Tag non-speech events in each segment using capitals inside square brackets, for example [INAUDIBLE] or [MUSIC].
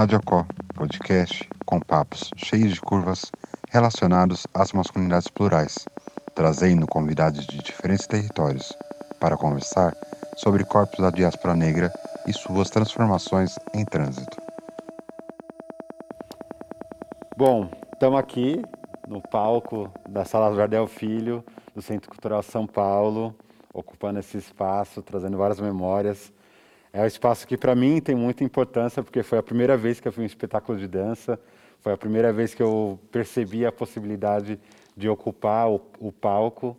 Radiocó, podcast com papos cheios de curvas relacionados às masculinidades plurais, trazendo convidados de diferentes territórios para conversar sobre corpos da diáspora negra e suas transformações em trânsito. Bom, estamos aqui no palco da Sala Jardel Filho, do Centro Cultural São Paulo, ocupando esse espaço, trazendo várias memórias. É um espaço que para mim tem muita importância, porque foi a primeira vez que eu fui um espetáculo de dança, foi a primeira vez que eu percebi a possibilidade de ocupar o, o palco,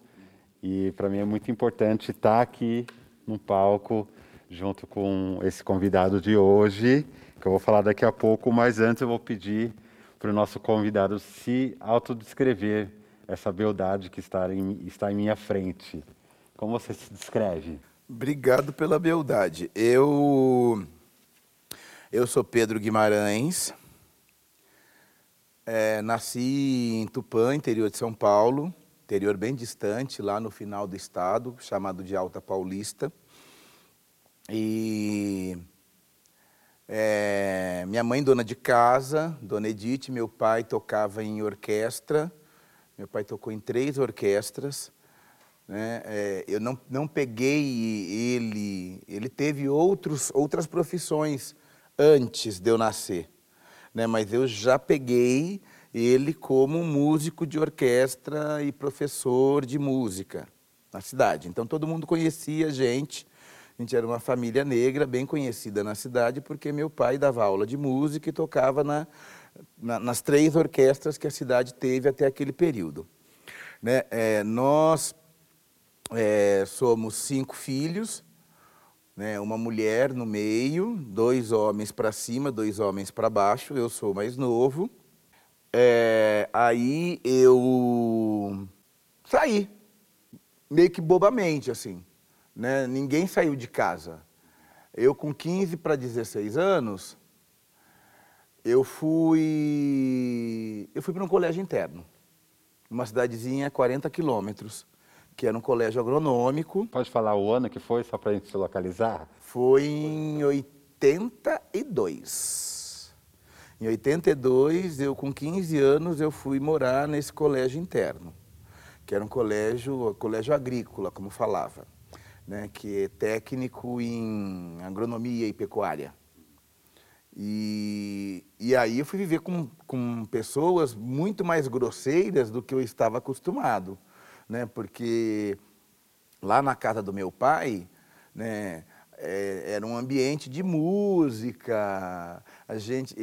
e para mim é muito importante estar aqui no palco junto com esse convidado de hoje, que eu vou falar daqui a pouco, mas antes eu vou pedir para o nosso convidado se autodescrever essa beldade que está em, está em minha frente. Como você se descreve? Obrigado pela beldade. Eu, eu sou Pedro Guimarães, é, nasci em Tupã, interior de São Paulo, interior bem distante, lá no final do estado, chamado de Alta Paulista. E é, minha mãe, dona de casa, dona Edith, meu pai tocava em orquestra, meu pai tocou em três orquestras. Né? É, eu não, não peguei ele, ele teve outros, outras profissões antes de eu nascer, né? mas eu já peguei ele como músico de orquestra e professor de música na cidade. Então todo mundo conhecia a gente, a gente era uma família negra bem conhecida na cidade, porque meu pai dava aula de música e tocava na, na, nas três orquestras que a cidade teve até aquele período. Né? É, nós é, somos cinco filhos, né? uma mulher no meio, dois homens para cima, dois homens para baixo, eu sou mais novo. É, aí eu saí, meio que bobamente, assim né? ninguém saiu de casa. Eu, com 15 para 16 anos, eu fui, eu fui para um colégio interno, uma cidadezinha a 40 quilômetros, que era um colégio agronômico. Pode falar o ano que foi, só para a gente se localizar? Foi em 82. Em 82, eu com 15 anos, eu fui morar nesse colégio interno, que era um colégio, colégio agrícola, como falava né, que é técnico em agronomia e pecuária. E, e aí eu fui viver com, com pessoas muito mais grosseiras do que eu estava acostumado, né, porque lá na casa do meu pai, né, é, era um ambiente de música, a gente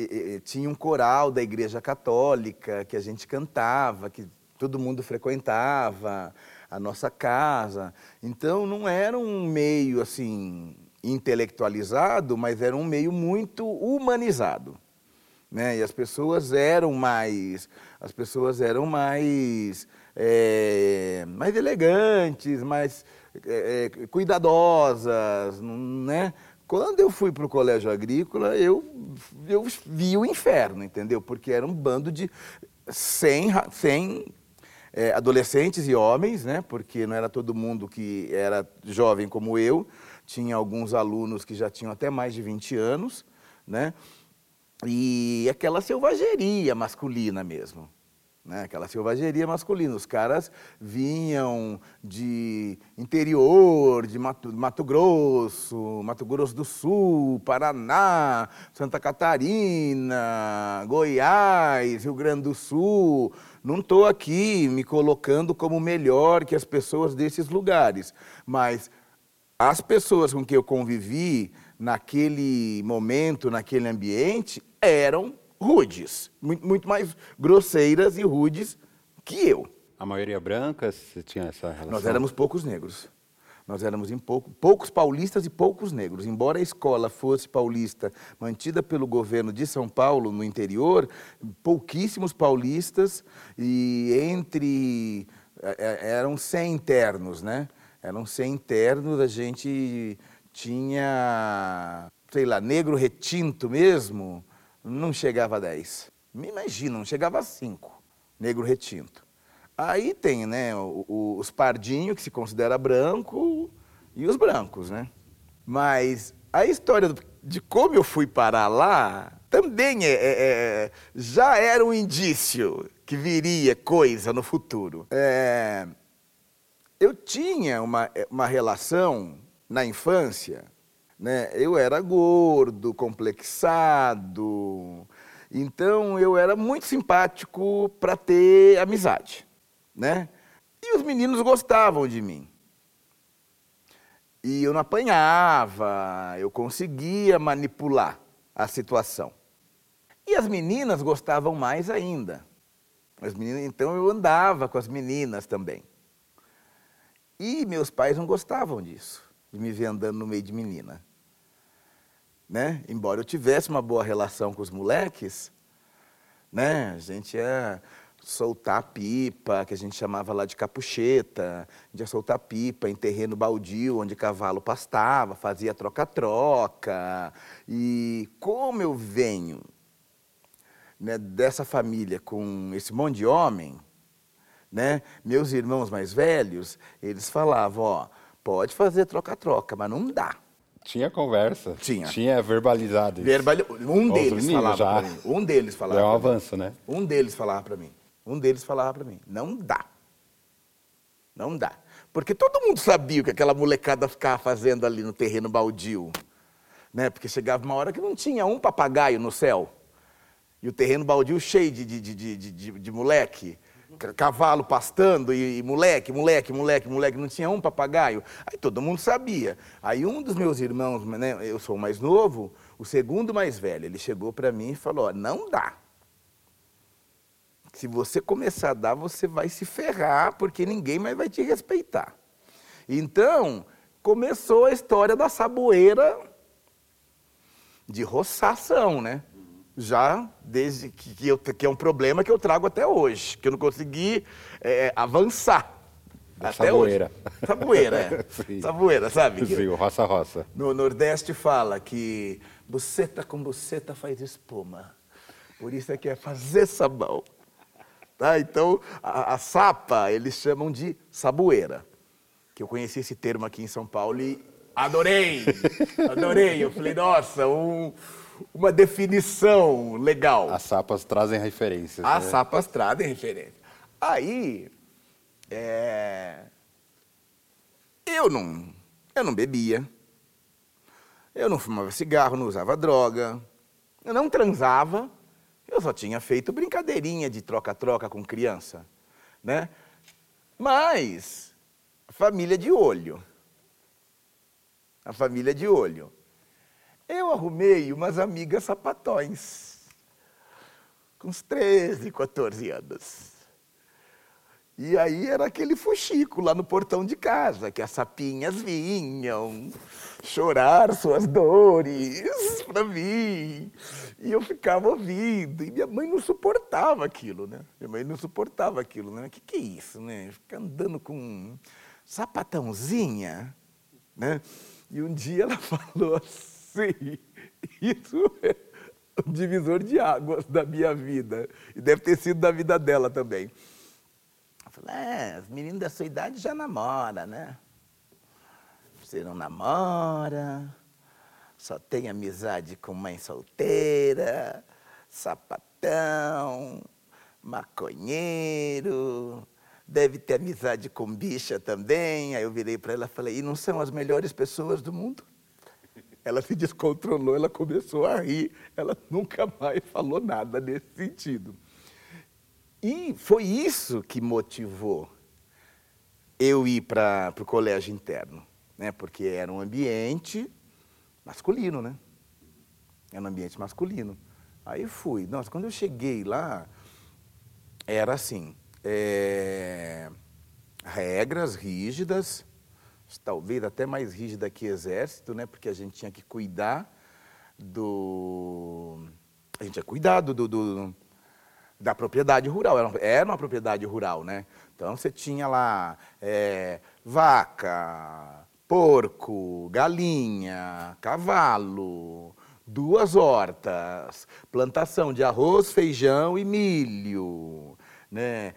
tinha um coral da igreja católica que a gente cantava, que todo mundo frequentava, a nossa casa. Então não era um meio assim intelectualizado, mas era um meio muito humanizado. Né? E as pessoas eram mais, as pessoas eram mais, é, mais elegantes, mais é, cuidadosas, né? Quando eu fui para o colégio agrícola, eu, eu vi o inferno, entendeu? Porque era um bando de sem, sem é, adolescentes e homens, né, porque não era todo mundo que era jovem como eu, tinha alguns alunos que já tinham até mais de 20 anos, né, e aquela selvageria masculina mesmo. Né, aquela selvageria masculina. Os caras vinham de interior, de Mato, Mato Grosso, Mato Grosso do Sul, Paraná, Santa Catarina, Goiás, Rio Grande do Sul, não estou aqui me colocando como melhor que as pessoas desses lugares, mas as pessoas com que eu convivi naquele momento, naquele ambiente, eram rudes, muito, muito mais grosseiras e rudes que eu. A maioria branca, você tinha essa relação? Nós éramos poucos negros. Nós éramos em pouco, poucos paulistas e poucos negros. Embora a escola fosse paulista, mantida pelo governo de São Paulo no interior, pouquíssimos paulistas e entre é, é, eram 100 internos, né? Eram 100 internos, a gente tinha, sei lá, negro retinto mesmo, não chegava a 10. Me imagina, não chegava a 5, negro retinto. Aí tem né, os pardinhos, que se considera branco, e os brancos, né? Mas a história de como eu fui parar lá também é, é, é, já era um indício que viria coisa no futuro. É, eu tinha uma, uma relação na infância, né? eu era gordo, complexado, então eu era muito simpático para ter amizade. Né? E os meninos gostavam de mim. E eu não apanhava, eu conseguia manipular a situação. E as meninas gostavam mais ainda. As meninas, então eu andava com as meninas também. E meus pais não gostavam disso, de me ver andando no meio de menina. Né? Embora eu tivesse uma boa relação com os moleques, né? A gente ia soltar pipa, que a gente chamava lá de capucheta, a gente ia soltar pipa em terreno baldio, onde cavalo pastava, fazia troca-troca. E como eu venho né, dessa família com esse monte de homem, né, meus irmãos mais velhos, eles falavam, ó, pode fazer troca-troca, mas não dá. Tinha conversa. Tinha. Tinha verbalizado isso. Verbali... Um deles falava já... para mim. Um deles falava. É um avanço, né? Um deles falava para mim. Um deles falava para mim: não dá. Não dá. Porque todo mundo sabia o que aquela molecada ficava fazendo ali no terreno baldio. Né? Porque chegava uma hora que não tinha um papagaio no céu. E o terreno baldio cheio de, de, de, de, de, de moleque. Cavalo pastando e, e, moleque, moleque, moleque, moleque, não tinha um papagaio. Aí todo mundo sabia. Aí um dos meus irmãos, né, eu sou o mais novo, o segundo mais velho, ele chegou para mim e falou: não dá. Se você começar a dar, você vai se ferrar, porque ninguém mais vai te respeitar. Então, começou a história da saboeira de roçação, né? Já desde que, que, eu, que é um problema que eu trago até hoje, que eu não consegui é, avançar. Da até saboeira. Hoje. Saboeira, [LAUGHS] é. Sim. Saboeira, sabe? Sim, o roça-roça. No Nordeste fala que buceta com buceta faz espuma. Por isso é que é fazer sabão. Tá? Então, a, a, sapa eles chamam de saboeira. Que eu conheci esse termo aqui em São Paulo e adorei, [LAUGHS] adorei. Eu falei, nossa, um, uma definição legal. As sapas trazem referências. As né? sapas trazem referências. Aí, é... eu, não, eu não bebia, eu não fumava cigarro, não usava droga, eu não transava, eu só tinha feito brincadeirinha de troca-troca com criança, né? Mas, família de olho. A família de olho. Eu arrumei umas amigas sapatões, com uns 13, 14 anos. E aí era aquele fuxico lá no portão de casa, que as sapinhas vinham chorar suas dores para mim. E eu ficava ouvindo. E minha mãe não suportava aquilo, né? Minha mãe não suportava aquilo, né? O que, que é isso, né? Ficar andando com sapatãozinha, né? E um dia ela [LAUGHS] falou assim, [LAUGHS] isso é o divisor de águas da minha vida. E deve ter sido da vida dela também. Falei, é, os meninos da sua idade já namoram, né? Você não namora, só tem amizade com mãe solteira, sapatão, maconheiro, deve ter amizade com bicha também. Aí eu virei para ela e falei, e não são as melhores pessoas do mundo? Ela se descontrolou, ela começou a rir, ela nunca mais falou nada nesse sentido. E foi isso que motivou eu ir para o colégio interno, né? porque era um ambiente masculino, né? Era um ambiente masculino. Aí fui. Nossa, quando eu cheguei lá, era assim, é, regras rígidas, talvez até mais rígida que exército, né? Porque a gente tinha que cuidar do... A gente tinha cuidado do, do da propriedade rural. Era, era uma propriedade rural, né? Então você tinha lá é, vaca, porco, galinha, cavalo, duas hortas, plantação de arroz, feijão e milho, né?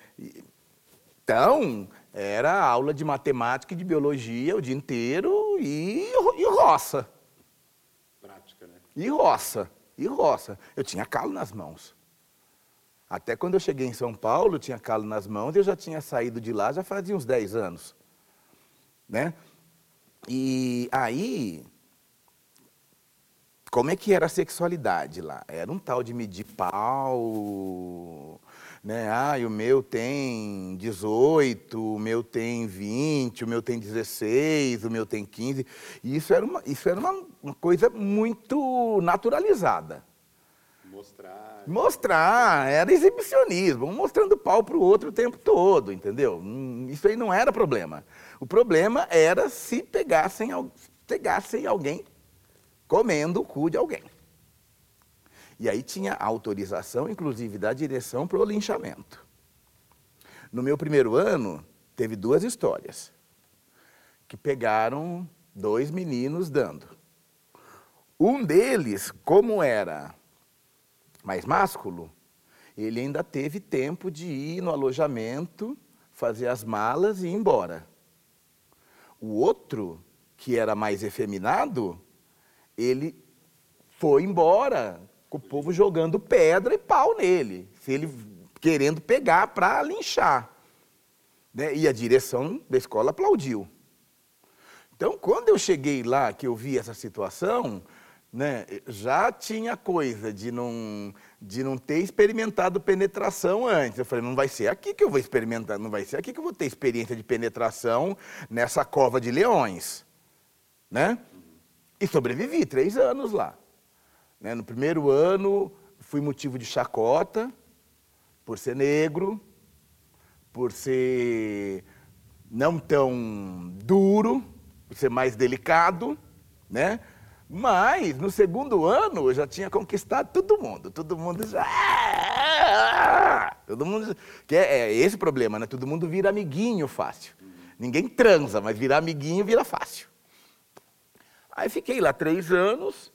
Então, era aula de matemática e de biologia o dia inteiro e, e roça. Prática, né? E roça, e roça. Eu tinha calo nas mãos. Até quando eu cheguei em São Paulo, eu tinha calo nas mãos, eu já tinha saído de lá já fazia uns 10 anos. Né? E aí, como é que era a sexualidade lá? Era um tal de medir pau, né? Ah, o meu tem 18, o meu tem 20, o meu tem 16, o meu tem 15. E isso era uma, isso era uma, uma coisa muito naturalizada. Mostrar. Mostrar, era exibicionismo, um mostrando pau para o outro o tempo todo, entendeu? Hum, Isso aí não era problema. O problema era se pegassem, pegassem alguém comendo o cu de alguém. E aí tinha autorização, inclusive, da direção para o linchamento. No meu primeiro ano, teve duas histórias que pegaram dois meninos dando. Um deles, como era mais másculo, ele ainda teve tempo de ir no alojamento, fazer as malas e ir embora. O outro, que era mais efeminado, ele foi embora com o povo jogando pedra e pau nele, ele querendo pegar para linchar. né? E a direção da escola aplaudiu. Então, quando eu cheguei lá, que eu vi essa situação, né, já tinha coisa de não, de não ter experimentado penetração antes. Eu falei, não vai ser aqui que eu vou experimentar, não vai ser aqui que eu vou ter experiência de penetração nessa cova de leões. Né? E sobrevivi três anos lá. Né, No primeiro ano, fui motivo de chacota, por ser negro, por ser não tão duro, por ser mais delicado, né? Mas no segundo ano eu já tinha conquistado todo mundo, todo mundo já, todo mundo que é, é esse o problema, né? Todo mundo vira amiguinho fácil. Ninguém transa, mas virar amiguinho vira fácil. Aí fiquei lá três anos,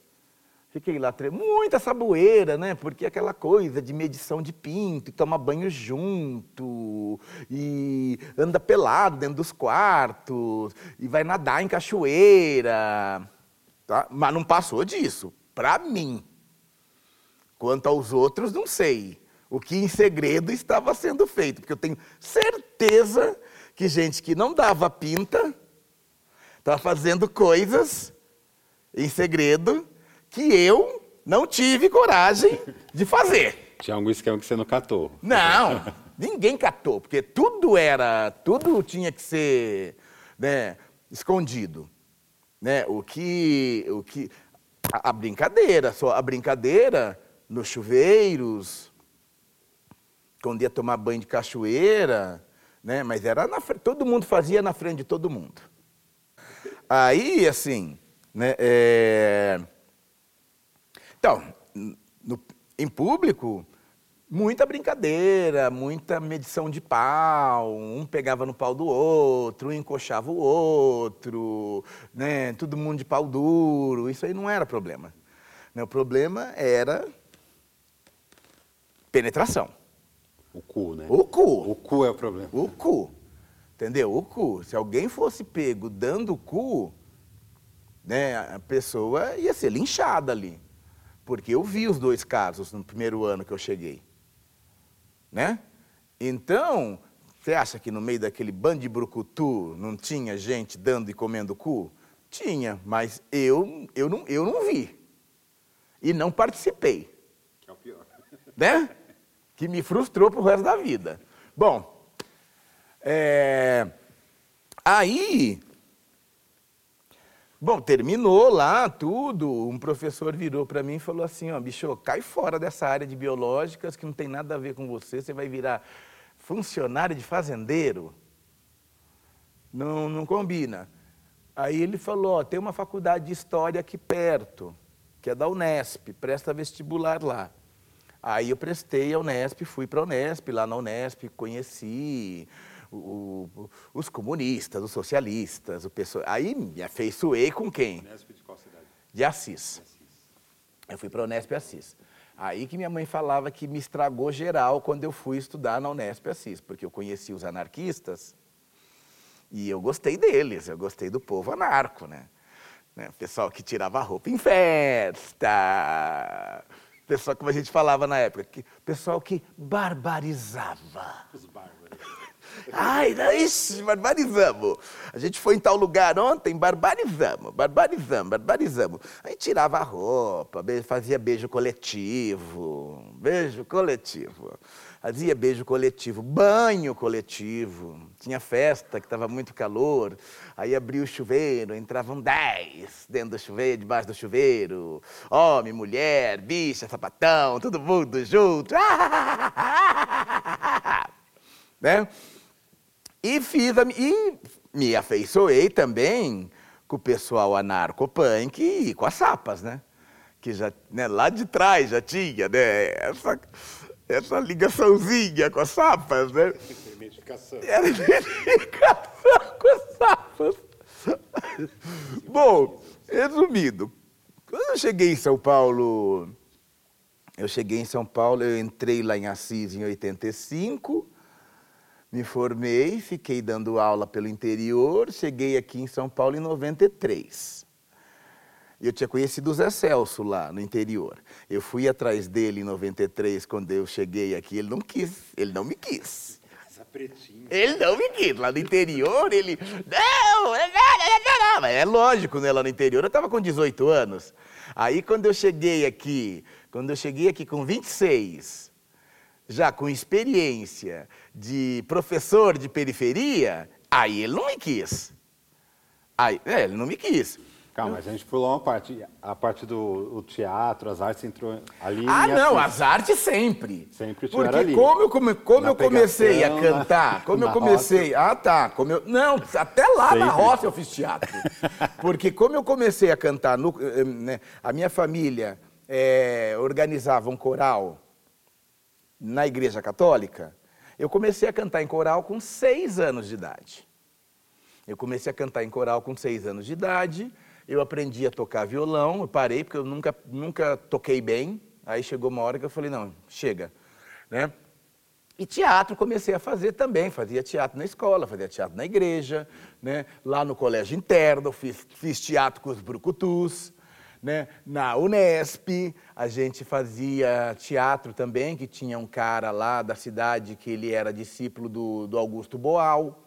fiquei lá três, muita saboeira, né? Porque aquela coisa de medição de pinto, toma banho junto, e anda pelado dentro dos quartos, e vai nadar em cachoeira, tá? Mas não passou disso, pra mim. Quanto aos outros, não sei. O que em segredo estava sendo feito, porque eu tenho certeza que gente que não dava pinta estava fazendo coisas em segredo que eu não tive coragem de fazer. Tinha algum esquema que você não catou. Não, [LAUGHS] ninguém catou, porque tudo era, tudo tinha que ser né, escondido. Né? O que, o que, a, a brincadeira, só a brincadeira nos chuveiros, quando ia tomar banho de cachoeira, né? Mas era na frente, todo mundo fazia na frente de todo mundo. Aí, assim, né? é, Então, no- em público, muita brincadeira, muita medição de pau, um pegava no pau do outro, um encoxava o outro, né? Todo mundo de pau duro, isso aí não era problema. Né, O problema era penetração. O cu, né? O cu. O cu é o problema. O cu. Entendeu? O cu. Se alguém fosse pego dando o cu, né, a pessoa ia ser linchada ali. Porque eu vi os dois casos no primeiro ano que eu cheguei. Né? Então, você acha que no meio daquele bando de brucutu não tinha gente dando e comendo cu? Tinha, mas eu, eu, não, eu não vi. E não participei Que é o pior. [LAUGHS] né? Que me frustrou pro resto da vida. Bom, é, aí, bom, terminou lá tudo. Um professor virou para mim e falou assim: ó, bicho, cai fora dessa área de biológicas que não tem nada a ver com você. Você vai virar funcionário de fazendeiro. Não, não combina. Aí ele falou: ó, tem uma faculdade de história aqui perto, que é da Unesp, presta vestibular lá. Aí eu prestei a Unesp, fui para a Unesp, lá na Unesp conheci o- o- os comunistas, os socialistas, o pessoal. Aí me afeiçoei com quem? Nesp de qual cidade? De Assis. Eu fui para a Unesp Assis. Aí que minha mãe falava que me estragou geral quando eu fui estudar na Unesp Assis, porque eu conheci os anarquistas e eu gostei deles, eu gostei do povo anarco, né? Né? Pessoal que tirava roupa em festa. Pessoal, como a gente falava na época, que, pessoal que barbarizava. Os bárbaros. Ai, não, ixi, barbarizamos. A gente foi em tal lugar ontem, barbarizamos, barbarizamos, barbarizamos. Aí tirava a roupa, fazia beijo coletivo, beijo coletivo. Fazia beijo coletivo, banho coletivo. Tinha festa que estava muito calor, aí abria o chuveiro, entravam dez dentro do chuveiro, debaixo do chuveiro. Homem, mulher, bicha, sapatão, todo mundo junto. [LAUGHS] né? E fiz a, e me afeiçoei também com o pessoal anarcopunk e com as sapas, né? Que já, né, lá de trás já tinha, né? Essa, essa ligaçãozinha com as sapas, né? Identificação. Era identificação [LAUGHS] com as sapas. Bom, resumindo, quando eu cheguei em São Paulo, eu cheguei em São Paulo, eu entrei lá em Assis em 85, me formei, fiquei dando aula pelo interior, cheguei aqui em São Paulo em 93. E eu tinha conhecido o Zé Celso lá no interior. Eu fui atrás dele em 93, quando eu cheguei aqui, ele não quis, ele não me quis. Ele não me quis. Lá no interior, ele. Não, não, não, não, é lógico, né? Lá no interior eu estava com 18 anos. Aí quando eu cheguei aqui, quando eu cheguei aqui com 26, já com experiência de professor de periferia, aí ele não me quis. Aí, é, ele não me quis. Calma, a gente pulou uma parte. A parte do teatro, as artes entrou ali. Ah, não, as artes sempre. Sempre tiveram Porque ali. como eu, come- como Na eu comecei a pegação, cantar, na- como eu [LAUGHS] na comecei. Ah, tá. Como eu, não, até lá na Sempre. roça eu fiz teatro. [LAUGHS] Porque como eu comecei a cantar, no- eh, né, a minha família eh, organizava um coral na igreja católica, eu comecei a cantar em coral com seis anos de idade. Eu comecei a cantar em coral com seis anos de idade. Eu aprendi a tocar violão. Eu parei porque eu nunca, nunca toquei bem. Aí chegou uma hora que eu falei, não, chega. Né? E teatro comecei a fazer também. Fazia teatro na escola, fazia teatro na igreja. Né? Lá no colégio interno, fiz, fiz teatro com os brucutus. Né? Na Unesp, a gente fazia teatro também, que tinha um cara lá da cidade que ele era discípulo do, do Augusto Boal.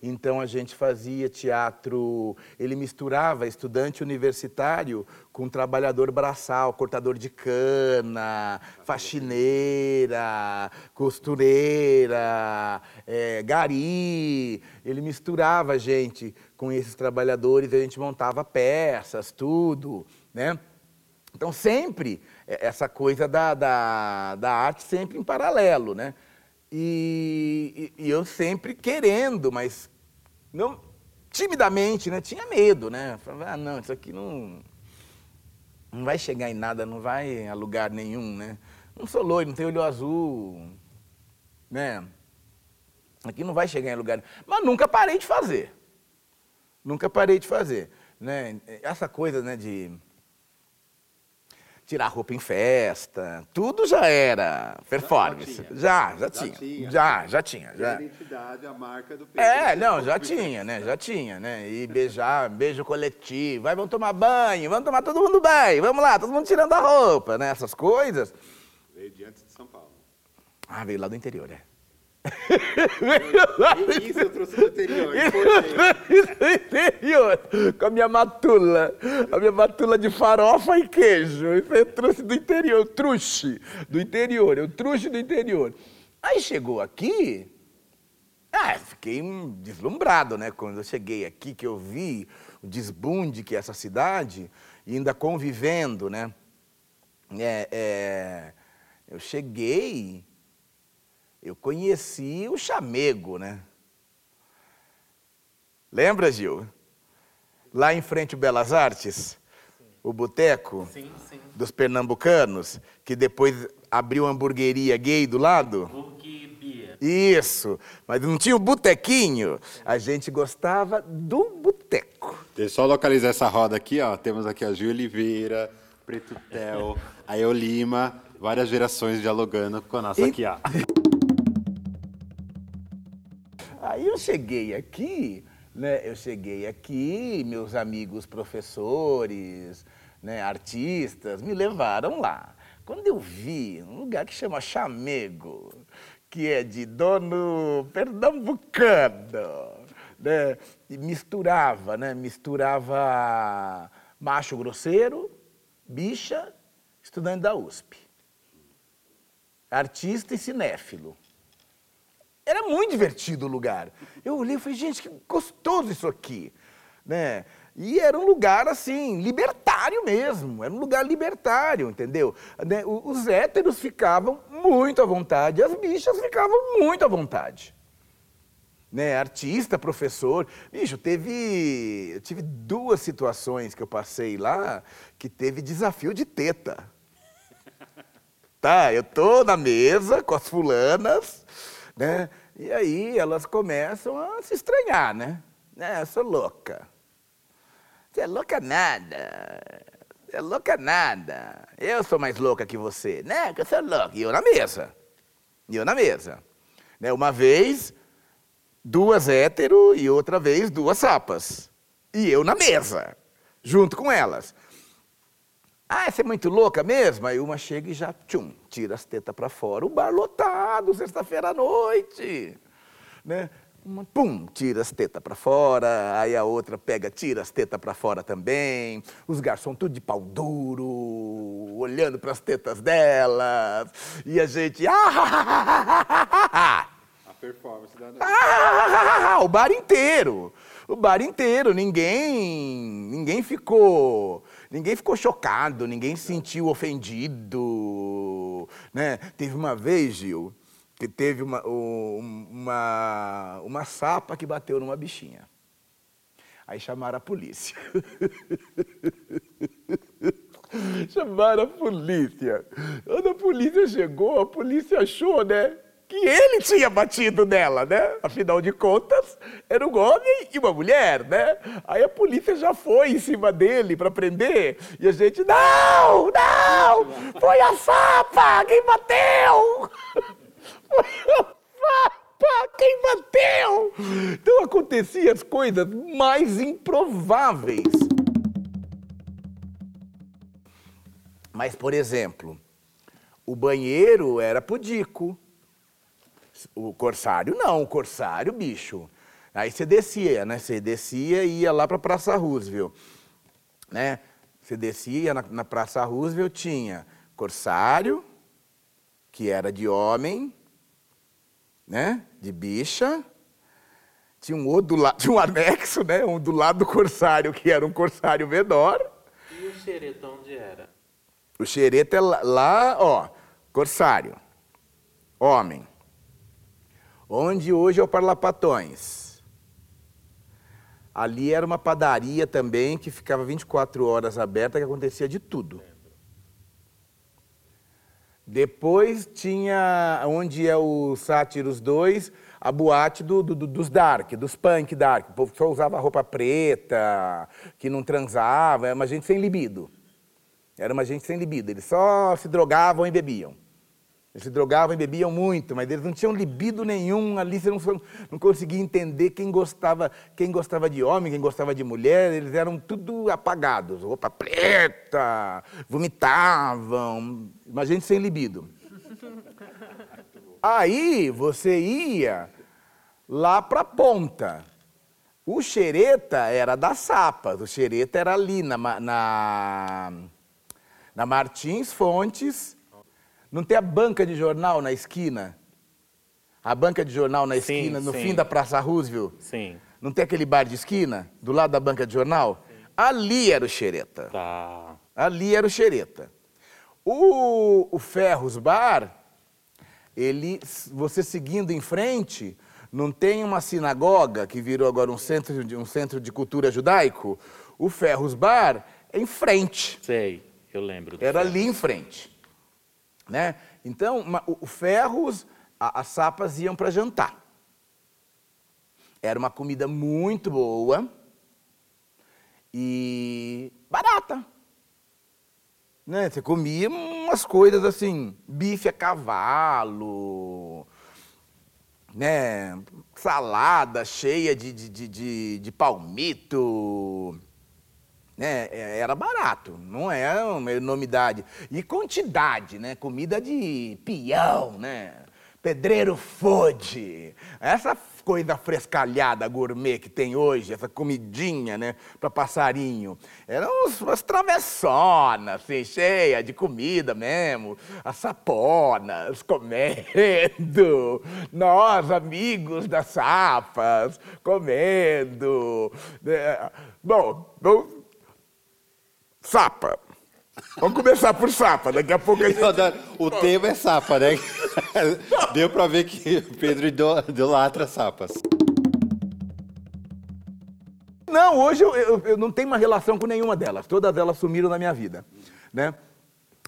Então a gente fazia teatro, ele misturava estudante universitário com trabalhador braçal, cortador de cana, faxineira, costureira, eh, gari. Ele misturava a gente com esses trabalhadores, a gente montava peças, tudo, né? Então sempre eh, essa coisa da, da, da arte sempre em paralelo, né? E, e- e eu sempre querendo, mas não timidamente, né? Tinha medo, né? Falava, ah, não, isso aqui não não vai chegar em nada, não vai a lugar nenhum, né? Não sou loiro, não tenho olho azul, né? Aqui não vai chegar em lugar. Mas nunca parei de fazer. Nunca parei de fazer, né? Essa coisa, né, de tirar roupa em festa, tudo já era performance. tinha. Já, já, Já tinha. tinha. Já, já tinha. Já. A identidade, a marca do É, não, já tinha, né? Já tinha, né? E beijar, beijo coletivo. Vai, vamos tomar banho, vamos tomar todo mundo banho, vamos lá, todo mundo tirando a roupa, né? Essas coisas. Veio diante de São Paulo. Ah, veio lá do interior, é. Isso eu trouxe do interior. importei. do interior, com a minha matula, a minha matula de farofa e queijo. Isso eu trouxe do interior, o truxe do interior, eu truxe do interior. Aí chegou aqui, ah, fiquei deslumbrado, né? Quando eu cheguei aqui, que eu vi o desbunde que é essa cidade, e ainda convivendo, né? É, é, eu cheguei, eu conheci o chamego, né? Lembra, Gil? Lá em frente o Belas Artes, o boteco Sim, sim. dos pernambucanos, que depois abriu uma hamburgueria gay do lado. Isso, mas não tinha o botequinho. A gente gostava do boteco. Deixa eu só localizar essa roda aqui, ó. Temos aqui a Gil Oliveira, Preto Tel, a Eu Lima, várias gerações dialogando com a nossa E- aqui, ó. Eu cheguei aqui, né, eu cheguei aqui, meus amigos professores, né, artistas, me levaram lá. Quando eu vi um lugar que chama Chamego, que é de dono pernambucano, né, misturava, né, misturava macho grosseiro, bicha, estudante da USP, artista e cinéfilo. Era muito divertido o lugar. Eu olhei e falei, gente, que gostoso isso aqui. Né? E era um lugar, assim, libertário mesmo. Era um lugar libertário, entendeu? Né? Os héteros ficavam muito à vontade, as bichas ficavam muito à vontade. Né? Artista, professor. Bicho, teve. Eu tive duas situações que eu passei lá que teve desafio de teta. [LAUGHS] Tá, eu tô na mesa com as fulanas né? E aí elas começam a se estranhar, né? né? Eu sou louca. Você é louca nada. Você é louca nada. Eu sou mais louca que você, né? Que eu sou louca. E eu na mesa. E eu na mesa. Né? Uma vez, duas hétero e outra vez, duas sapas. E eu na mesa, junto com elas. Ah, você é muito louca mesmo? Aí uma chega e já, tchum, tira as tetas para fora. O bar lotado, sexta-feira à noite. Né? Uma, pum, tira as tetas para fora. Aí a outra pega, tira as tetas para fora também. Os garçons tudo de pau duro, olhando para as tetas delas. E a gente, ah, A performance da noite. ah, o bar inteiro. O bar inteiro, ninguém, ninguém ficou Ninguém ficou chocado, ninguém se sentiu ofendido. Né? Teve uma vez, Gil, que teve uma, uma, uma sapa que bateu numa bichinha. Aí chamaram a polícia. [LAUGHS] chamaram a polícia. Quando a polícia chegou, a polícia achou, né? Que ele tinha batido nela, né? Afinal de contas, era um homem e uma mulher, né? Aí a polícia já foi em cima dele para prender e a gente, não, não, foi a Sapa, quem bateu? [LAUGHS] Foi a Sapa, quem bateu? Então aconteciam as coisas mais improváveis. Mas, por exemplo, o banheiro era pudico o Corsário não, o Corsário, bicho. Aí você descia, né? Você descia e ia lá para Praça Roosevelt, né? Você descia na, na Praça Roosevelt, tinha Corsário, que era de homem, né? De bicha. Tinha um outro do lado, [LAUGHS] tinha um anexo, né? Um do lado do Corsário, que era um Corsário menor. E o xereta onde era? O xereta é lá, lá ó, Corsário, homem onde hoje é o Parlapatões. Ali era uma padaria também que ficava 24 horas aberta, que acontecia de tudo. Depois tinha, onde é o Sátiros 2, a boate do, do, dos dark, dos punk dark. O povo só usava roupa preta, que não transava, era uma gente sem libido. Era uma gente sem libido. Eles só se drogavam e bebiam. Eles se drogavam e bebiam muito, mas eles não tinham libido nenhum. Ali você não, não conseguia entender quem gostava, quem gostava de homem, quem gostava de mulher. Eles eram tudo apagados, roupa preta, vomitavam. Uma gente sem libido. [LAUGHS] Aí você ia lá para a ponta. O xereta era das sapas, o xereta era ali na, na, na Martins Fontes não tem a banca de jornal na esquina? A banca de jornal na Sim, esquina, no sim. fim da Praça Roosevelt? Sim. Não tem aquele bar de esquina, do lado da banca de jornal? Ali era o xereta. Tá. Ali era o xereta. O, o Ferros Bar, ele, você seguindo em frente, não tem uma sinagoga que virou agora um centro de, um centro de cultura judaico? O Ferros Bar é em frente. Sei, eu lembro. Era ferro. ali em frente. Né? Então, o, Ferros, as sapas iam para jantar. Era uma comida muito boa e barata. Né? Você comia umas coisas assim, bife a cavalo, né, salada cheia de, de, de, de, de palmito, né, é, era barato, não é uma enormidade. E quantidade, né, comida de peão, né, pedreiro fode, essa coisa frescalhada, gourmet que tem hoje, essa comidinha, né, para passarinho. Eram umas travessonas, assim, cheia de comida mesmo, as saponas comendo, [LAUGHS] nós, amigos das sapas, comendo. Né. Bom, bom, sapa. Vamos começar por sapa, daqui a pouco a gente... O tema é sapa, né? [LAUGHS] Deu para ver que Pedro idolatra sapas. Não, hoje eu, eu, eu, não tenho uma relação com nenhuma delas. Todas elas sumiram na minha vida, né?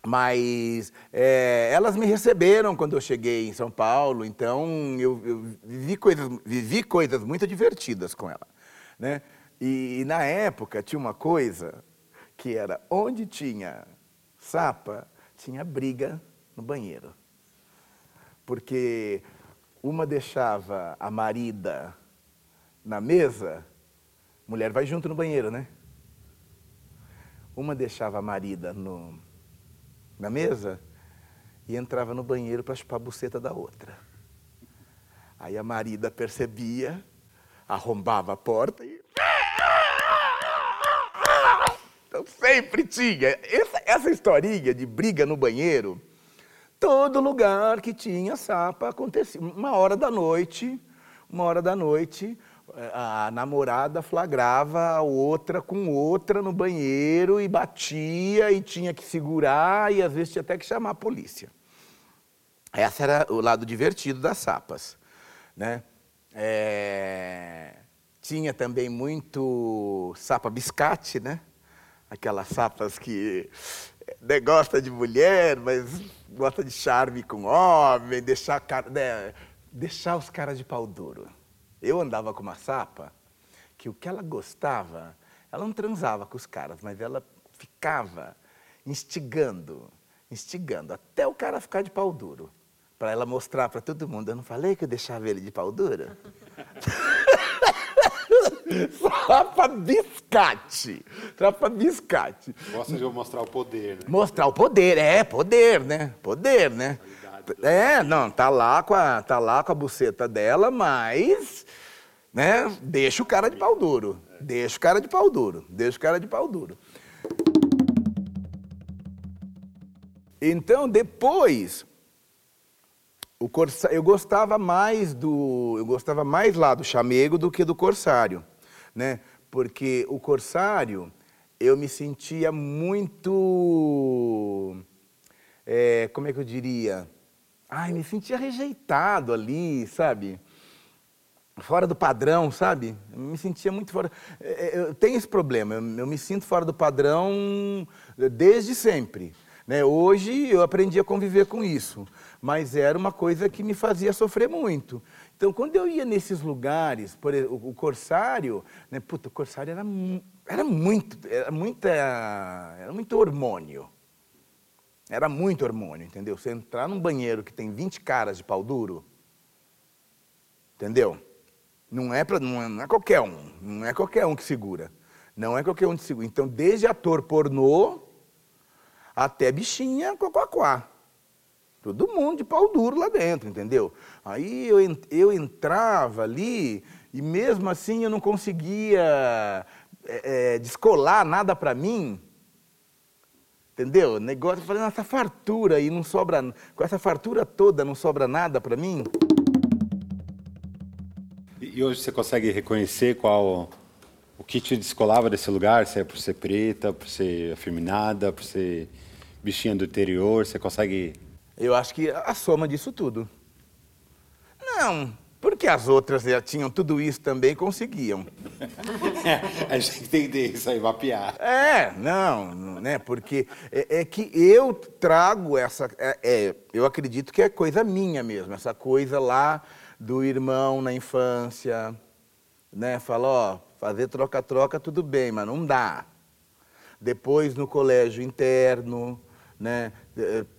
Mas é, elas me receberam quando eu cheguei em São Paulo, então eu, eu vivi, coisas, vivi coisas muito divertidas com ela, né? E, e na época tinha uma coisa que era onde tinha sapa, tinha briga no banheiro. Porque uma deixava a marida na mesa, mulher vai junto no banheiro, né? Uma deixava a marida no, na mesa e entrava no banheiro para chupar a buceta da outra. Aí a marida percebia, arrombava a porta e então sempre tinha. Essa, essa historinha de briga no banheiro, todo lugar que tinha sapa acontecia. Uma hora da noite, uma hora da noite, a namorada flagrava a outra com outra no banheiro e batia e tinha que segurar e às vezes tinha até que chamar a polícia. Esse era o lado divertido das sapas, né? É... Tinha também muito sapa biscate, né? Aquelas sapas que né, gosta de mulher, mas gosta de charme com homem, deixar, né, deixar os caras de pau duro. Eu andava com uma sapa que o que ela gostava, ela não transava com os caras, mas ela ficava instigando, instigando, até o cara ficar de pau duro. Para ela mostrar para todo mundo, eu não falei que eu deixava ele de pau duro? [LAUGHS] [LAUGHS] Trapa biscate. Trapa biscate. Gosta de mostrar o poder, né? Mostrar o poder, é, poder, né? Poder, né? É, não, tá lá com a, tá lá com a buceta dela, mas né, deixa o cara de pau duro. Deixa o cara de pau duro. Deixa o cara de pau duro. Então, depois, o corsa... eu gostava mais do, eu gostava mais lá do chamego do que do corsário né? Porque o corsário, eu me sentia muito, é, como é que eu diria? Ai, me sentia rejeitado ali, sabe? Fora do padrão, sabe? Eu me sentia muito fora. É, é, eu tenho esse problema, eu, me sinto fora do padrão desde sempre. Né? Hoje eu aprendi a conviver com isso, mas era uma coisa que me fazia sofrer muito. Então, quando eu ia nesses lugares, por exemplo, o Corsário, né, puta, o Corsário era, era muito, era muita, era muito hormônio. Era muito hormônio, entendeu? Você entrar num banheiro que tem 20 caras de pau duro, entendeu? Não é, pra, não, é, não é qualquer um, não é qualquer um que segura. Não é qualquer um que segura. Então, desde ator pornô até bichinha cocoaquá. Todo mundo de pau duro lá dentro, entendeu? Aí eu, eu entrava ali e mesmo assim eu não conseguia é, é, descolar nada para mim. Entendeu? Negócio, eu falei, essa fartura aí não sobra, com essa fartura toda não sobra nada para mim. E hoje você consegue reconhecer qual o que te descolava desse lugar? Se é por ser preta, por ser afeminada, por ser bichinha do interior, você consegue eu acho que a soma disso tudo. Não, porque as outras já tinham tudo isso também e conseguiam. É, [LAUGHS] a gente tem que isso aí, mapear. É, não, né? Porque é, é que eu trago essa. É, é, eu acredito que é coisa minha mesmo, essa coisa lá do irmão na infância, né? Fala, ó, fazer troca-troca tudo bem, mas não dá. Depois no colégio interno, né?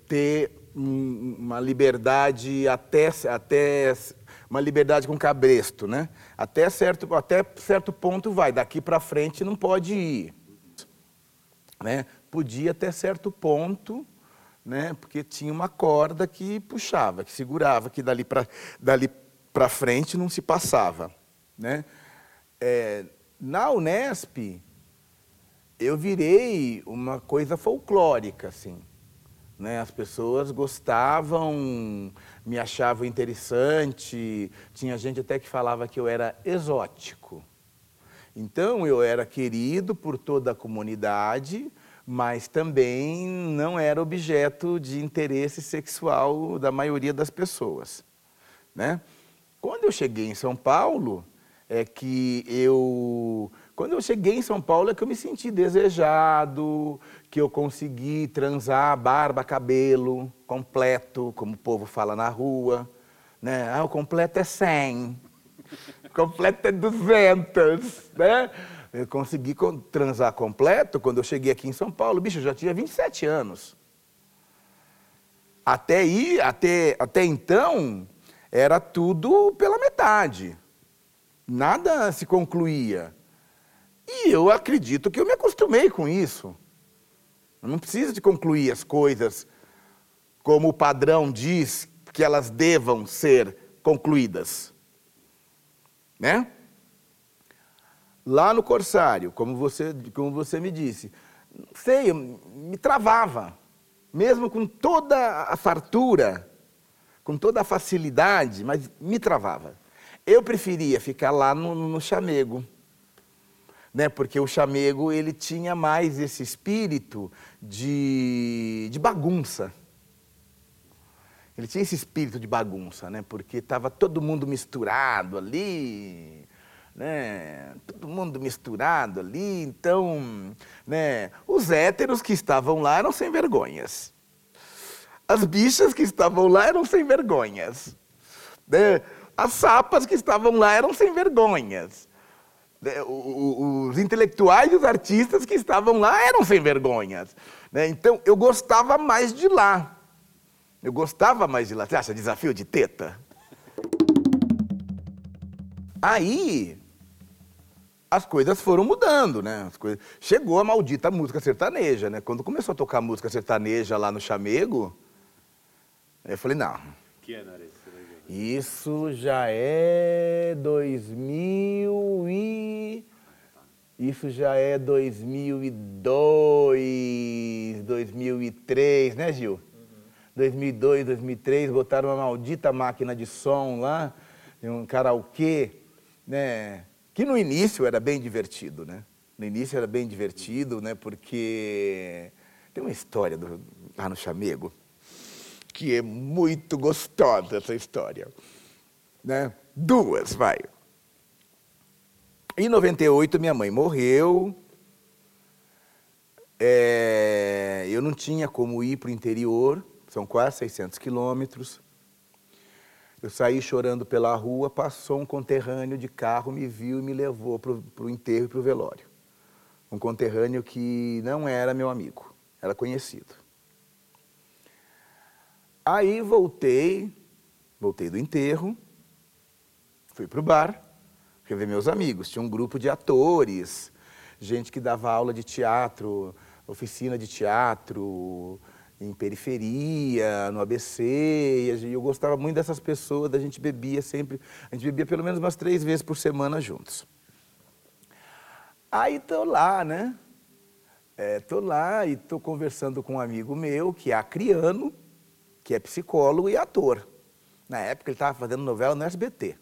Ter uma liberdade até, até uma liberdade com cabresto, né? Até certo, até certo ponto vai, daqui para frente não pode ir. Né? Podia até certo ponto, né? Porque tinha uma corda que puxava, que segurava, que dali para dali para frente não se passava, né? É, na Unesp eu virei uma coisa folclórica, assim. Né? As pessoas gostavam, me achavam interessante, tinha gente até que falava que eu era exótico. Então eu era querido por toda a comunidade, mas também não era objeto de interesse sexual da maioria das pessoas. Né? Quando eu cheguei em São Paulo, é que eu quando eu cheguei em São Paulo é que eu me senti desejado, que eu consegui transar barba, cabelo, completo, como o povo fala na rua. Né? Ah, o completo é 100, o completo é 200, né? Eu consegui transar completo quando eu cheguei aqui em São Paulo. Bicho, eu já tinha 27 anos. Até aí, até, até então, era tudo pela metade. Nada se concluía. E eu acredito que eu me acostumei com isso. Eu não preciso de concluir as coisas como o padrão diz que elas devam ser concluídas. Né? Lá no Corsário, como você, como você me disse, não sei, me travava. Mesmo com toda a fartura, com toda a facilidade, mas me travava. Eu preferia ficar lá no, no chamego né? Porque o chamego ele tinha mais esse espírito de, de bagunça. Ele tinha esse espírito de bagunça, né? Porque estava todo mundo misturado ali, né? Todo mundo misturado ali, então, né? Os héteros que estavam lá eram sem vergonhas. As bichas que estavam lá eram sem vergonhas. Né? As sapas que estavam lá eram sem vergonhas. Né, os intelectuais e os artistas que estavam lá eram sem vergonhas. Né? Então, eu gostava mais de lá. Eu gostava mais de lá. Você acha desafio de teta? Aí, as coisas foram mudando, né? As coisas... Chegou a maldita música sertaneja, né? Quando começou a tocar música sertaneja lá no Chamego, eu falei, não. Que ano era isso? Já é 2000 e... Isso já é 2002, 2003, né, Gil? Uhum. 2002, 2003, botaram uma maldita máquina de som lá, um karaokê, né? Que no início era bem divertido, né? No início era bem divertido, né? Porque tem uma história do, lá no Chamego que é muito gostosa essa história. Né? Duas, vai. Em 98, minha mãe morreu. É, eu não tinha como ir para o interior, são quase 600 quilômetros. Eu saí chorando pela rua, passou um conterrâneo de carro, me viu e me levou para o enterro e para o velório. Um conterrâneo que não era meu amigo, era conhecido. Aí voltei, voltei do enterro, fui para o bar, rever meus amigos. Tinha um grupo de atores, gente que dava aula de teatro, oficina de teatro, em periferia, no ABC, e eu gostava muito dessas pessoas, a gente bebia sempre, a gente bebia pelo menos umas três vezes por semana juntos. Aí tô lá, né? É, tô lá e tô conversando com um amigo meu, que é acriano, que é psicólogo e ator. Na época ele estava fazendo novela no SBT.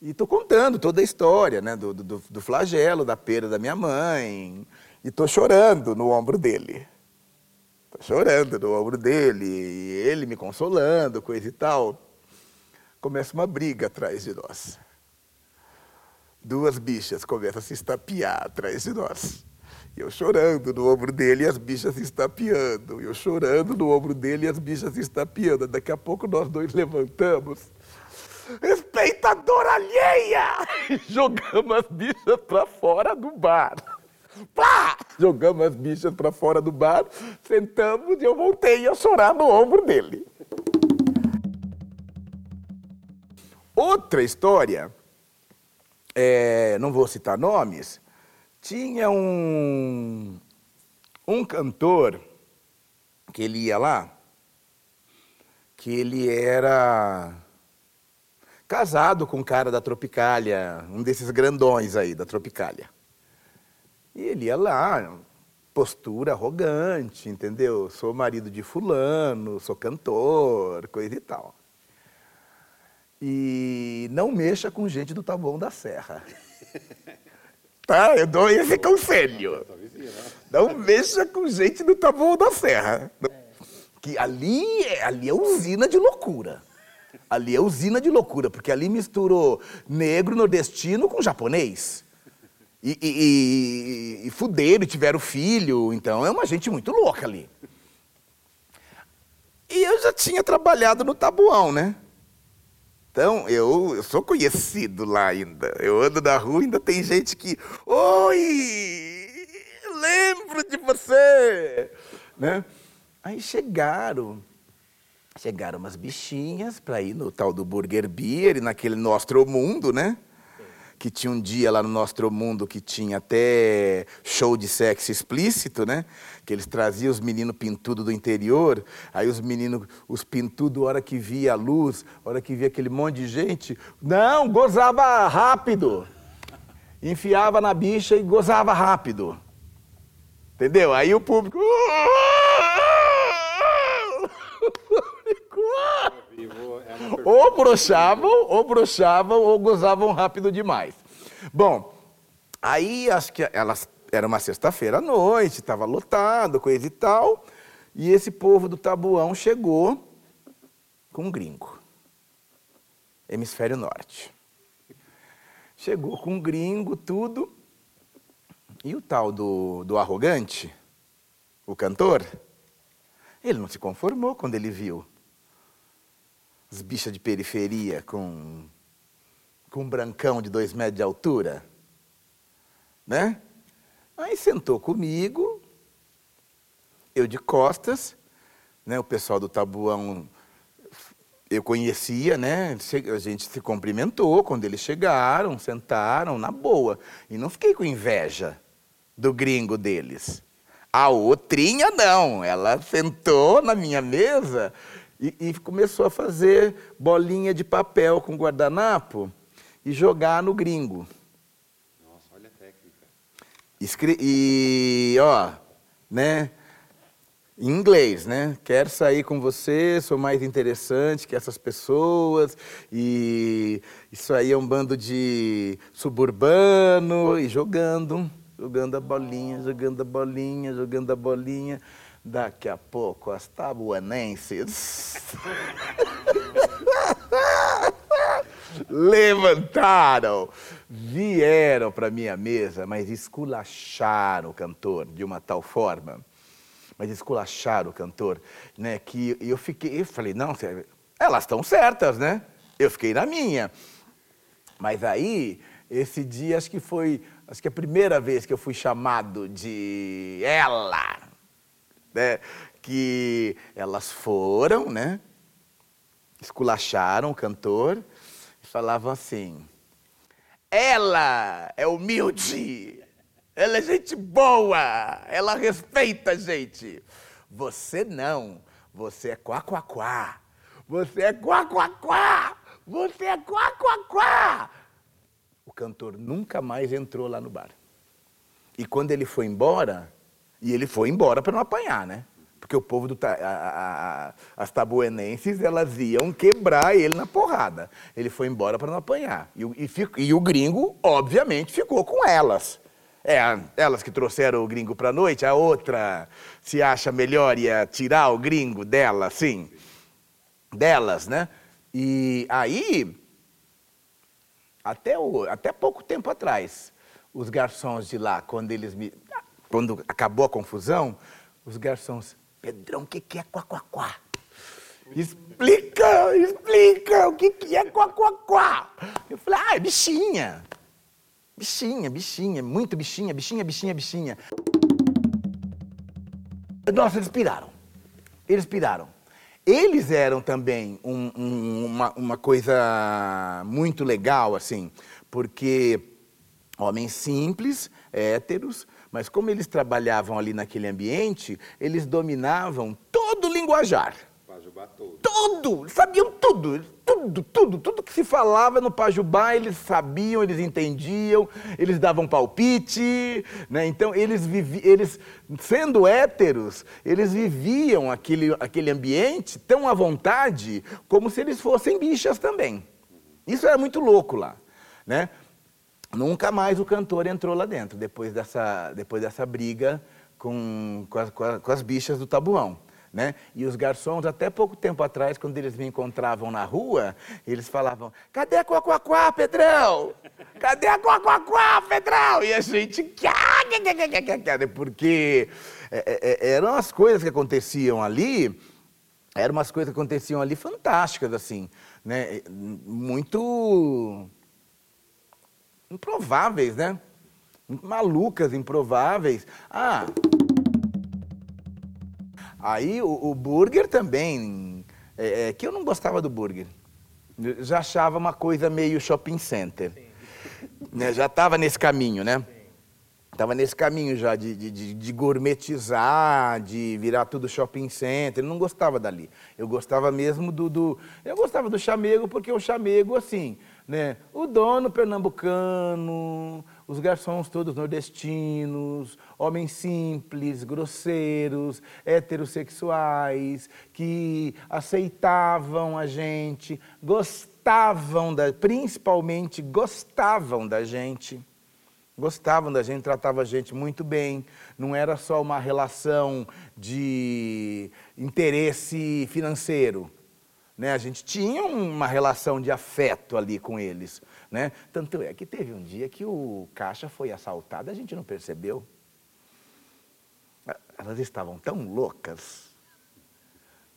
E estou contando toda a história né, do, do, do, flagelo, da perda da minha mãe. E estou chorando no ombro dele. Estou chorando no ombro dele, e ele me consolando, coisa e tal. Começa uma briga atrás de nós. Duas bichas começam a se estapear atrás de nós. Eu chorando no ombro dele e as bichas se estapeando. Eu chorando no ombro dele e as bichas se estapeando. Daqui a pouco nós dois levantamos. Respeitadora alheia! [LAUGHS] Jogamos as bichas para fora do bar. Pá! Jogamos as bichas para fora do bar, sentamos e eu voltei a chorar no ombro dele. Outra história, é, não vou citar nomes, tinha um, um cantor que ele ia lá, que ele era casado com um cara da Tropicália, um desses grandões aí da Tropicália. E ele ia lá, postura arrogante, entendeu? Sou marido de fulano, sou cantor, coisa e tal. E não mexa com gente do Taboão da Serra. [LAUGHS] Tá? Eu dou esse conselho. Não mexa com gente do Taboão da Serra. Que ali, é- ali é usina de loucura. Ali é usina de loucura, porque ali misturou negro nordestino com japonês. E, e, e, e fuderam, tiveram filho, então é uma gente muito louca ali. E eu já tinha trabalhado no Tabuão, né? Então, eu, eu sou conhecido lá ainda. Eu ando na rua ainda tem gente que. Oi! Lembro de você! Né? Aí chegaram. Chegaram umas bichinhas para ir no tal do Burger Beer, e naquele Nostro Mundo, né? Que tinha um dia lá no Nostro Mundo que tinha até show de sexo explícito, né? Que eles traziam os meninos pintudos do interior, aí os meninos, os pintudos, hora que via a luz, hora que via aquele monte de gente, não, gozava rápido. Enfiava na bicha e gozava rápido. Entendeu? Aí o público. Ou brochavam, ou brochavam, ou gozavam rápido demais. Bom, aí acho que elas era uma sexta-feira à noite, estava lotado, coisa e tal, e esse povo do Tabuão chegou com um gringo, hemisfério norte. Chegou com um gringo, tudo, e o tal do, do arrogante, o cantor, ele não se conformou quando ele viu as bichas de periferia com, com um brancão de dois metros de altura, né? Aí sentou comigo, eu de costas, né? O pessoal do Tabuão eu conhecia, né? A gente se cumprimentou quando eles chegaram, sentaram na boa. E não fiquei com inveja do gringo deles. A outrinha não, ela sentou na minha mesa e, e começou a fazer bolinha de papel com guardanapo e jogar no gringo. Nossa, olha a técnica. Escre e, ó, né? Em inglês, né? Quero sair com você, sou mais interessante que essas pessoas. E isso aí é um bando de suburbano e jogando, jogando a bolinha, jogando a bolinha, jogando a bolinha. Daqui a pouco as tabuanenses [LAUGHS] levantaram, vieram para minha mesa, mas esculacharam o cantor de uma tal forma, mas esculacharam o cantor, né? Que eu fiquei, eu falei, não, elas estão certas, né? Eu fiquei na minha. Mas aí, esse dia, acho que foi, acho que a primeira vez que eu fui chamado de ela, né? Que elas foram, né? Esculacharam o cantor falavam assim: ela é humilde, ela é gente boa, ela respeita a gente. Você não, você é quá, quá, quá. Você é quá, quá, quá. Você é quá, quá, quá. O cantor nunca mais entrou lá no bar. E quando ele foi embora, e ele foi embora para não apanhar, né? Porque o povo do a- a- as tabuenenses, elas iam quebrar ele na porrada. Ele foi embora para não apanhar. E, e e o gringo, obviamente, ficou com elas. É, elas que trouxeram o gringo para noite, a outra se acha melhor ia tirar o gringo dela, assim, delas, né? E aí, até, o- até pouco tempo atrás, os garçons de lá, quando eles me. Quando acabou a confusão, os garçons, Pedrão, o que, que é quá-quá-quá? Explica, explica, o que, que é quá-quá-quá? Eu falei, ah, é bichinha. Bichinha, bichinha, muito bichinha, bichinha, bichinha, bichinha. Nossa, eles piraram. Eles piraram. eles eram também um- um- uma, uma coisa muito legal, assim, porque homens simples, héteros, mas como eles trabalhavam ali naquele ambiente, eles dominavam todo o linguajar. Tudo, sabiam tudo, tudo, tudo, tudo que se falava no Pajubá, eles sabiam, eles entendiam, eles davam palpite, né? Então eles vivi, eles sendo héteros, eles viviam aquele, aquele ambiente tão à vontade como se eles fossem bichas também. Isso era muito louco lá, né? Nunca mais o cantor entrou lá dentro, depois dessa, depois dessa briga com, com, as, com a- com as bichas do tabuão. Né? E os garçons, até pouco tempo atrás, quando eles me encontravam na rua, eles falavam: Cadê a Coacoacoá, Pedrão? Cadê a Coacoacoá, Pedrão? E a gente. Porque eram as coisas que aconteciam ali eram umas coisas que aconteciam ali fantásticas, assim, né? Muito improváveis, né? Malucas, improváveis. Ah, aí o, o burger também, é, é, que eu não gostava do burger. Eu já achava uma coisa meio shopping center. Né? Já estava nesse caminho, né? Estava nesse caminho já de, de, de- gourmetizar, de virar tudo shopping center. Eu não gostava dali. Eu gostava mesmo do, do- Eu gostava do chamego, porque o chamego, assim, né? O dono pernambucano, os garçons todos nordestinos, homens simples, grosseiros, heterossexuais, que aceitavam a gente, gostavam da. principalmente gostavam da gente gostavam da gente, tratavam a gente muito bem. Não era só uma relação de interesse financeiro. Né? A gente tinha uma relação de afeto ali com eles. Né? Tanto é que teve um dia que o caixa foi assaltado, a gente não percebeu. Elas estavam tão loucas.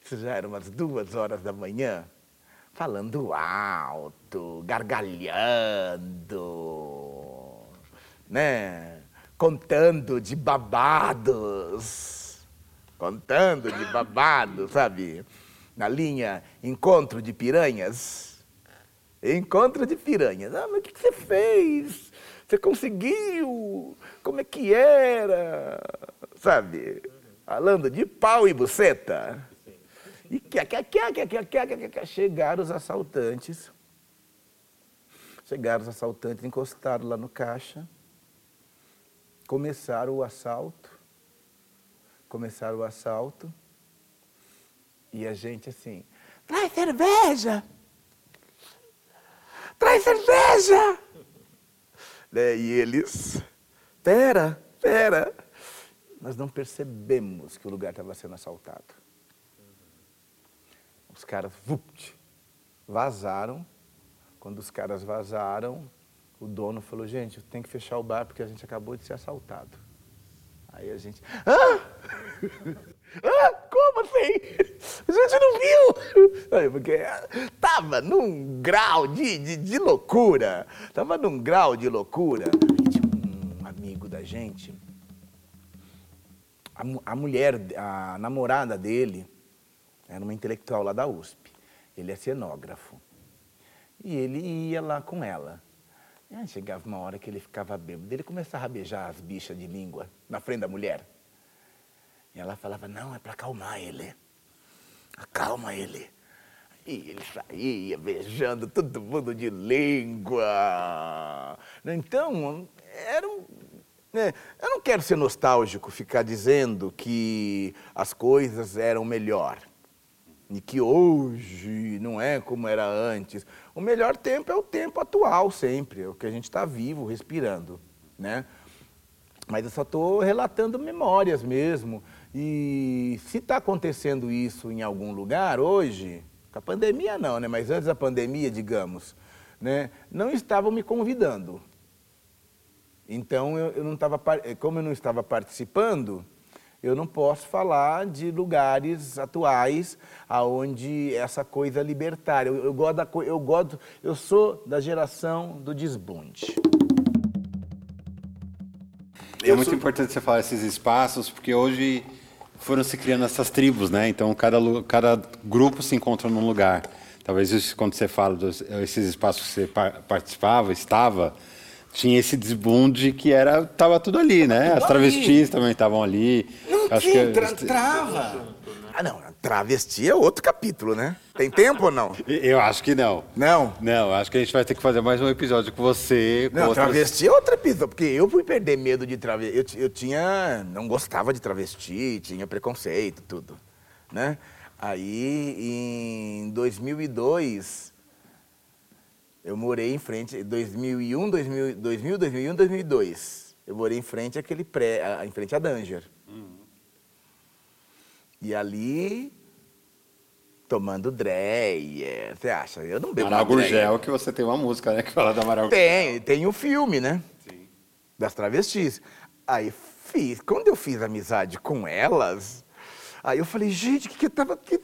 Isso já era umas duas horas da manhã, falando alto, gargalhando, né? Contando de babados, contando de babados, sabe? na linha Encontro de Piranhas. Encontro de Piranhas. Ah, mas o que você fez? Você conseguiu? Como é que era? Sabe? Falando de pau e buceta. E que, que, que, que, que, que, chegaram os assaltantes. Chegaram os assaltantes, encostaram lá no caixa. Começaram o assalto. Começaram o assalto. E a gente assim, traz cerveja! Traz cerveja! Né, E eles, pera, pera. Nós não percebemos que o lugar estava sendo assaltado. Os caras, vupt, vazaram. Quando os caras vazaram, o dono falou, gente, tem que fechar o bar porque a gente acabou de ser assaltado. Aí a gente, ah! [LAUGHS] ah, como assim? A gente não viu! Porque tava num grau de, de, de loucura. Tava num grau de loucura. Tinha um amigo da gente, a, a mulher, a namorada dele, era uma intelectual lá da USP. Ele é cenógrafo. E ele ia lá com ela. Chegava uma hora que ele ficava bêbado. Ele começava a beijar as bichas de língua na frente da mulher. E ela falava, não, é para acalmar ele. Acalma ele. E ele saía beijando todo mundo de língua. Então, era um. né, Eu não quero ser nostálgico, ficar dizendo que as coisas eram melhor. E que hoje não é como era antes. O melhor tempo é o tempo atual sempre, é o que a gente está vivo, respirando, né? Mas eu só estou relatando memórias mesmo. E se está acontecendo isso em algum lugar hoje, com a pandemia não, né? Mas antes da pandemia, digamos, né? Não estavam me convidando. Então eu, eu não estava, como eu não estava participando, eu não posso falar de lugares atuais aonde essa coisa libertária. Eu, eu gosto da, eu gosto, eu sou da geração do desbunde. É muito importante você falar esses espaços, porque hoje foram se criando essas tribos, né? Então cada, cada grupo se encontra num lugar. Talvez isso, quando você fala dos esses espaços que você par- participava, estava, tinha esse desbunde que era tava tudo ali, né? As travestis também estavam ali. Não Acho tinha, que- tra- trava. Ah, não, travesti é outro capítulo, né? Tem tempo ou não? Eu acho que não. Não. Não, acho que a gente vai ter que fazer mais um episódio com você. Com Não, outras- travesti é outra pista, porque eu fui perder medo de travesti. Eu, eu tinha. Não gostava de travesti, tinha preconceito, tudo. Né? Aí, em 2002, eu morei em frente. 2001, 2000, 2000 2001, 2002. Eu morei em frente àquele pré. em frente à Danger. E ali. Tomando Dreyer, você acha? Eu não bebo Amaral. Gurgel, que você tem uma música, né? Que fala da Amaral Tem, tem o filme, né? Das travestis. Aí fiz, quando eu fiz amizade com elas, aí eu falei, gente, que que eu tava. Que,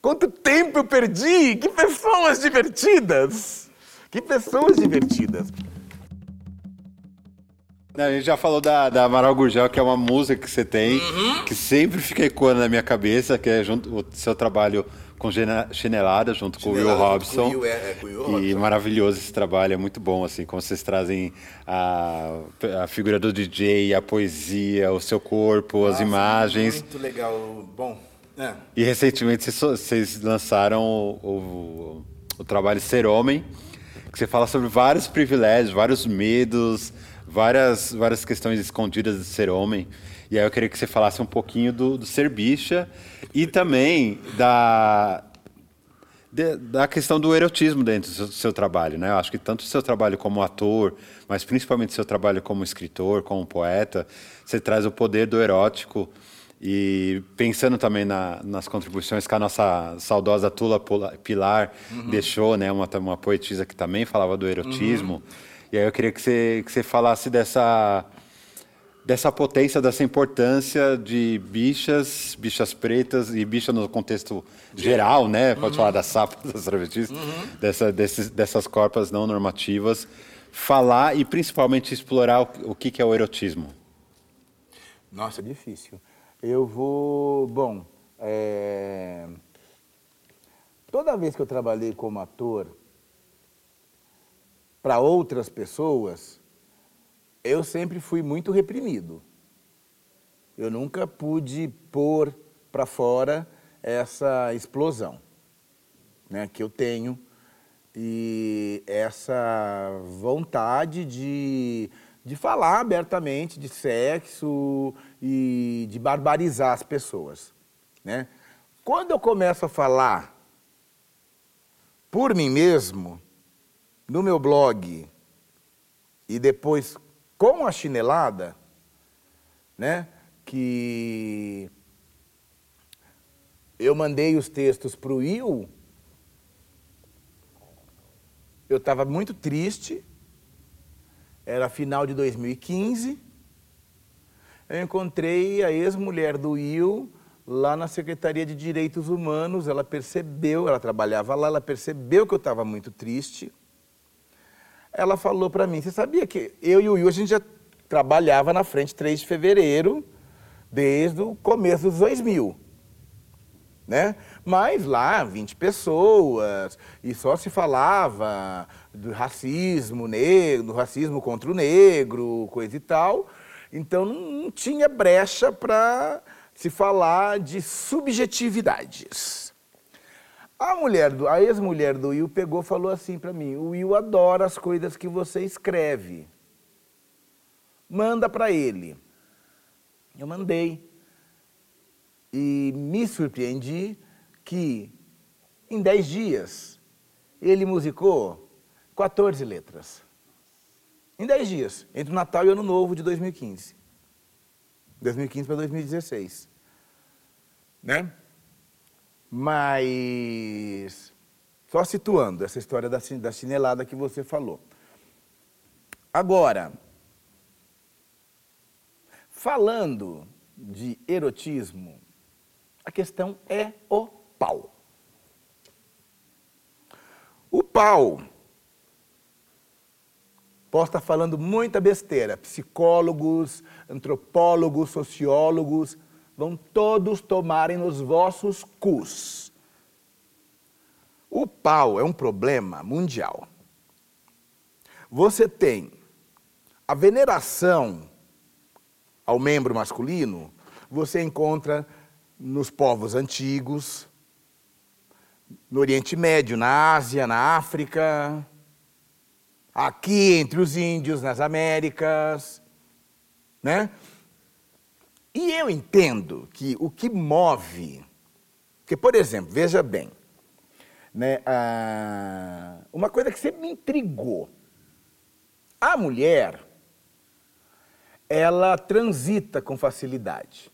quanto tempo eu perdi! Que pessoas divertidas! Que pessoas divertidas! Não, a gente já falou da, da Amaral Gurgel, que é uma música que você tem, Uhum. que sempre fica ecoando na minha cabeça, que é junto, o seu trabalho com Chinelada, junto com o Will Robson. Will, é, é, com o Will E Robson. maravilhoso esse trabalho, é muito bom, assim, como vocês trazem a, a figura do DJ, a poesia, o seu corpo, as imagens. Muito legal. Bom, é. E recentemente vocês lançaram o, o- o trabalho Ser Homem, que você fala sobre vários privilégios, vários medos, várias, várias questões escondidas de ser homem. E aí eu queria que você falasse um pouquinho do, do ser bicha e também da, de- da questão do erotismo dentro do seu, do seu trabalho, né? Eu acho que tanto o seu trabalho como ator, mas principalmente o seu trabalho como escritor, como poeta, você traz o poder do erótico e pensando também na- nas contribuições que a nossa saudosa Tula Pilar deixou, né? Uma, uma poetisa que também falava do erotismo. E aí eu queria que você, que você falasse dessa dessa potência, dessa importância de bichas, bichas pretas e bicha no contexto geral, né? Pode falar das sapas, das travestis, dessa, desses, dessas corpas não normativas. Falar e principalmente explorar o, o que, que é o erotismo. Nossa, difícil. Eu vou. Bom, é, toda vez que eu trabalhei como ator para outras pessoas, eu sempre fui muito reprimido. Eu nunca pude pôr para fora essa explosão né, que eu tenho e essa vontade de, de falar abertamente de sexo e de barbarizar as pessoas. Né? Quando eu começo a falar por mim mesmo, no meu blog e depois com a chinelada, né, que eu mandei os textos para o Will, eu estava muito triste, era final de 2015, eu encontrei a ex-mulher do Will lá na Secretaria de Direitos Humanos, ela percebeu, ela trabalhava lá, ela percebeu que eu estava muito triste, ela falou para mim, você sabia que eu e o Will, a gente já trabalhava na frente 3 de fevereiro, desde o começo dos 2000 né? Mas lá, 20 pessoas, e só se falava do racismo negro, do racismo contra o negro, coisa e tal. Então não, tinha brecha para se falar de subjetividades. A mulher, do, a ex-mulher do Will pegou e falou assim para mim: "O Will adora as coisas que você escreve. Manda para ele". Eu mandei e me surpreendi que em 10 dias ele musicou 14 letras. Em 10 dias, entre o Natal e o Ano Novo de 2015. 2015 para 2016. Né? Mas, só situando essa história da, da chinelada que você falou. Agora, falando de erotismo, a questão é o pau. O pau. Posso estar falando muita besteira. Psicólogos, antropólogos, sociólogos vão todos tomarem nos vossos cus. O pau é um problema mundial. Você tem a veneração ao membro masculino, você encontra nos povos antigos, no Oriente Médio, na Ásia, na África, aqui entre os índios, nas Américas, né? E eu entendo que o que move, que por exemplo, veja bem, né, uma coisa que sempre me intrigou, a mulher, ela transita com facilidade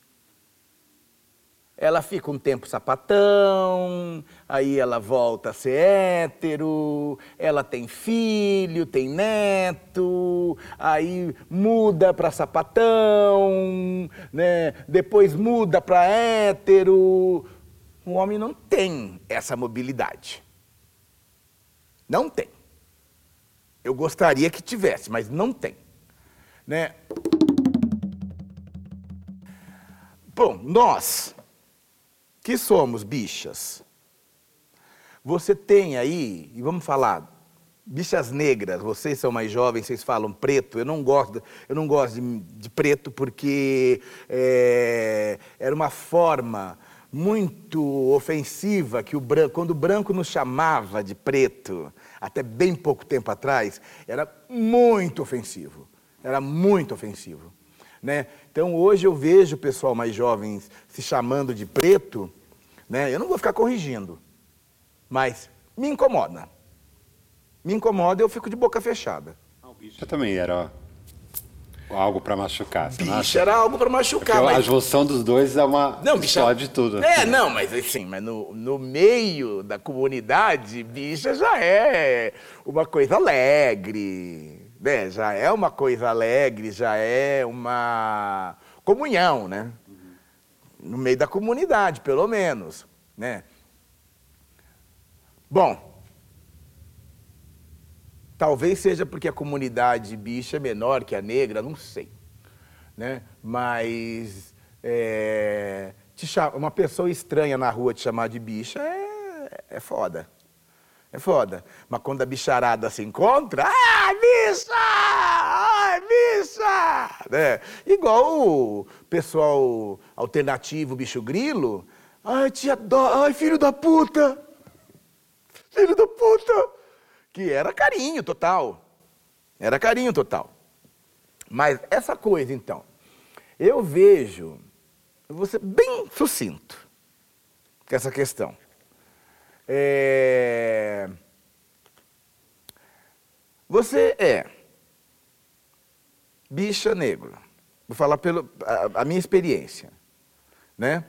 ela fica um tempo sapatão, aí ela volta a ser hétero, ela tem filho, tem neto, aí muda para sapatão, né? depois muda para hétero. O homem não tem essa mobilidade. Não tem. Eu gostaria que tivesse, mas não tem. Né? Bom, nós que somos bichas. Você tem aí, e vamos falar, bichas negras, vocês são mais jovens, vocês falam preto, eu não gosto, eu não gosto de, de preto porque é, era uma forma muito ofensiva que o branco, quando o branco nos chamava de preto, até bem pouco tempo atrás, era muito ofensivo. Era muito ofensivo. Né? Então hoje eu vejo o pessoal mais jovem se chamando de preto, né? eu não vou ficar corrigindo, mas me incomoda. Me incomoda e eu fico de boca fechada. O bicho também era algo para machucar. Bicho era algo para machucar. Porque mas... A junção dos dois é uma não, bicha... explode tudo. É, não, mas assim, mas no, no meio da comunidade, bicha já é uma coisa alegre né, já é uma coisa alegre, já é uma comunhão, né? No meio da comunidade, pelo menos, né? Bom, talvez seja porque a comunidade bicha é menor que a negra, não sei, né? Mas é, uma pessoa estranha na rua te chamar de bicha é, é foda. É foda. Mas quando a bicharada se encontra, ah, bicha! Ai, bicha! Né? Igual o pessoal alternativo, bicho grilo. Ai, tia dó, ai, filho da puta! Filho da puta! Que era carinho total. Era carinho total. Mas essa coisa, então, eu vejo, eu vou ser bem sucinto com essa questão. É... Você é bicha negro. Vou falar pela a, a minha experiência, né?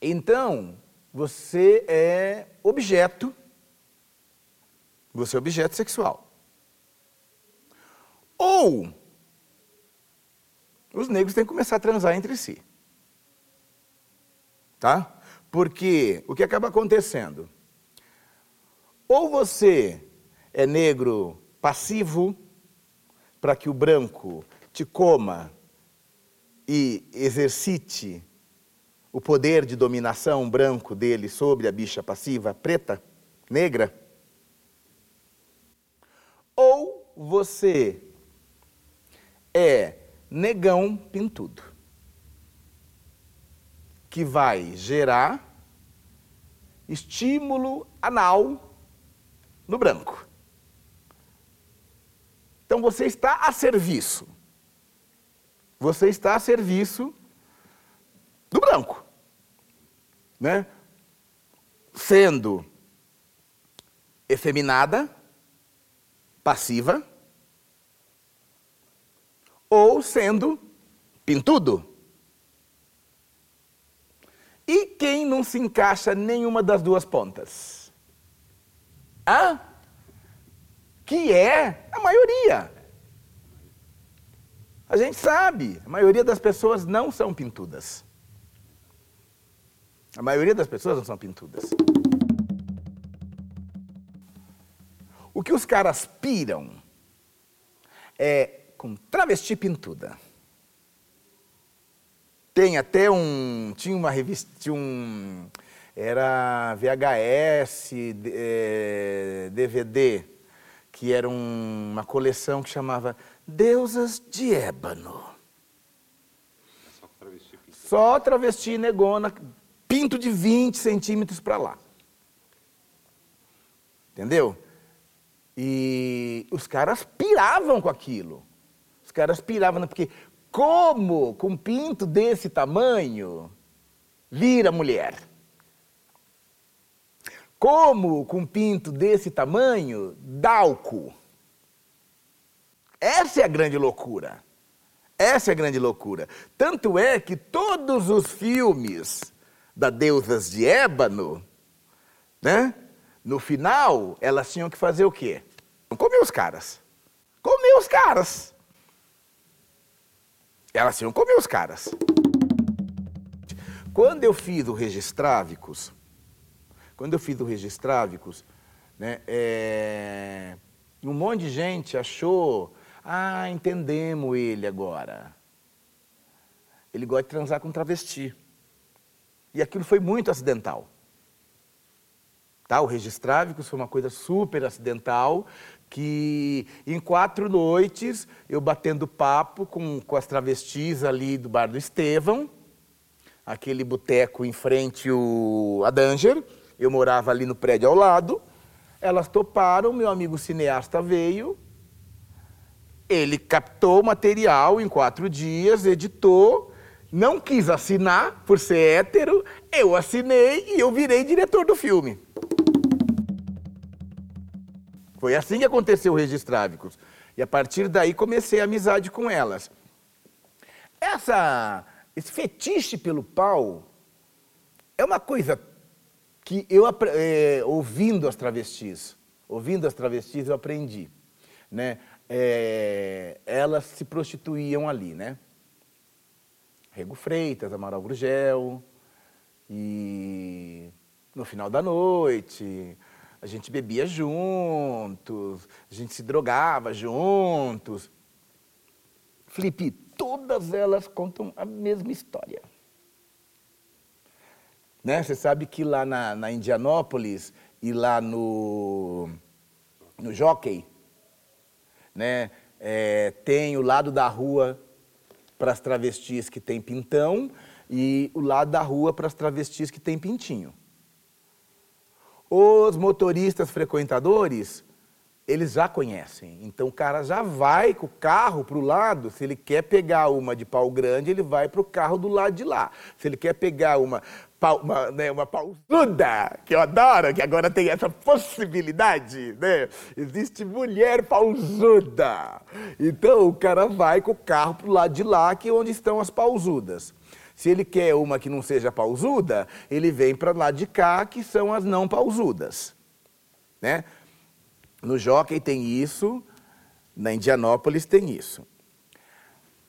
Então, você é objeto, você é objeto sexual. Ou os negros têm que começar a transar entre si. Tá? Porque o que acaba acontecendo? Ou você é negro passivo para que o branco te coma e exercite o poder de dominação branco dele sobre a bicha passiva preta, negra. Ou você é negão pintudo que vai gerar estímulo anal no branco. Então você está a serviço. Você está a serviço do branco. Né? Sendo efeminada, passiva, ou sendo pintudo. E quem não se encaixa nenhuma das duas pontas? Hã? Que é a maioria. A gente sabe, a maioria das pessoas não são pintudas. A maioria das pessoas não são pintudas. O que os caras piram é com travesti pintuda. Tem até um. Tinha uma revista. Tinha um. Era VHS, eh, DVD, que era um- uma coleção que chamava Deusas de Ébano. Só travesti negona, pinto de 20 centímetros para lá. Entendeu? E os caras piravam com aquilo. Os caras piravam, né? porque como com um pinto desse tamanho vira mulher? Como com um pinto desse tamanho dá o cu? Essa é a grande loucura. Essa é a grande loucura. Tanto é que todos os filmes da Deusas de Ébano, né? No final, elas tinham que fazer o quê? Comer os caras. Comer os caras. Elas que comer os caras. Quando eu fiz o Registrávicos, quando eu fiz o Registrávicos, né, é, um monte de gente achou, ah, entendemos ele agora. Ele gosta de transar com travesti. E aquilo foi muito acidental. Tá? O Registrávicos foi uma coisa super acidental, que em quatro noites, eu batendo papo com, com as travestis ali do bar do Estevão, aquele boteco em frente o, a Danger, eu morava ali no prédio ao lado, elas toparam, meu amigo cineasta veio, ele captou o material em quatro dias, editou, não quis assinar por ser hétero, eu assinei e eu virei diretor do filme. Foi assim que aconteceu o Registrávicos. E a partir daí comecei a amizade com elas. Essa, esse fetiche pelo pau é uma coisa que eu, eh, ouvindo as travestis, ouvindo as travestis, eu aprendi. Né? Eh, elas se prostituíam ali, né? Rego Freitas, Amaral Gurgel, e no final da noite a gente bebia juntos, a gente se drogava juntos. Felipe, todas elas contam a mesma história. Né? Você sabe que lá na, na Indianópolis e lá no, no Jockey, né, é, tem o lado da rua para as travestis que tem pintão e o lado da rua para as travestis que tem pintinho. Os motoristas frequentadores, eles já conhecem. Então o cara já vai com o carro para o lado. Se ele quer pegar uma de pau grande, ele vai para o carro do lado de lá. Se ele quer pegar uma, uma, né, uma pausuda, que eu adoro, que agora tem essa possibilidade, né? Existe mulher pausuda. Então o cara vai com o carro para o lado de lá, que é onde estão as pausudas. Se ele quer uma que não seja pausuda, ele vem para lá de cá, que são as não pausudas. Né? No Jockey tem isso, na Indianópolis tem isso.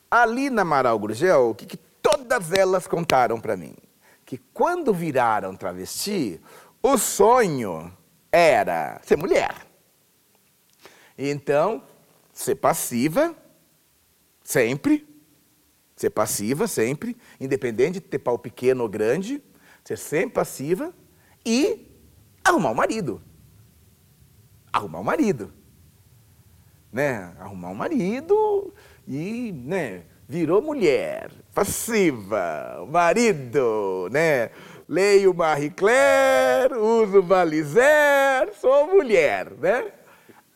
Ali na Amaral Gurgel, o que, que todas elas contaram para mim? Que quando viraram travesti, o sonho era ser mulher. Então, ser passiva, sempre, ser passiva sempre, independente de ter pau pequeno ou grande, ser sempre passiva e arrumar um marido. Arrumar um marido. Né? Arrumar um marido e, né, virou mulher, passiva, marido, né? Leio Marie Claire, uso Valizer, sou mulher, né?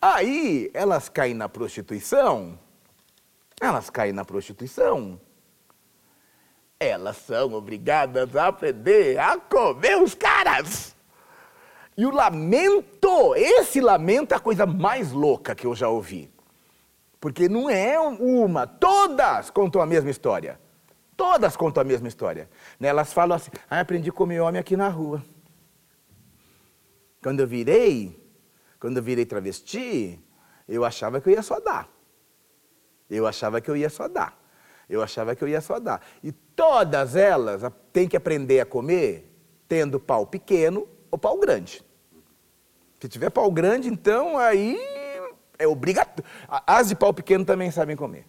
Aí elas caem na prostituição, elas caem na prostituição, elas são obrigadas a aprender a comer os caras. E o lamento, esse lamento é a coisa mais louca que eu já ouvi. Porque não é uma, todas contam a mesma história. Todas contam a mesma história. Né, Elas falam assim, ah, aprendi a comer homem aqui na rua. Quando eu virei, quando eu virei travesti, eu achava que eu ia só dar. Eu achava que eu ia só dar. Eu achava que eu ia só dar. E todas elas têm que aprender a comer tendo pau pequeno ou pau grande. Se tiver pau grande, então aí é obrigatório. As de pau pequeno também sabem comer.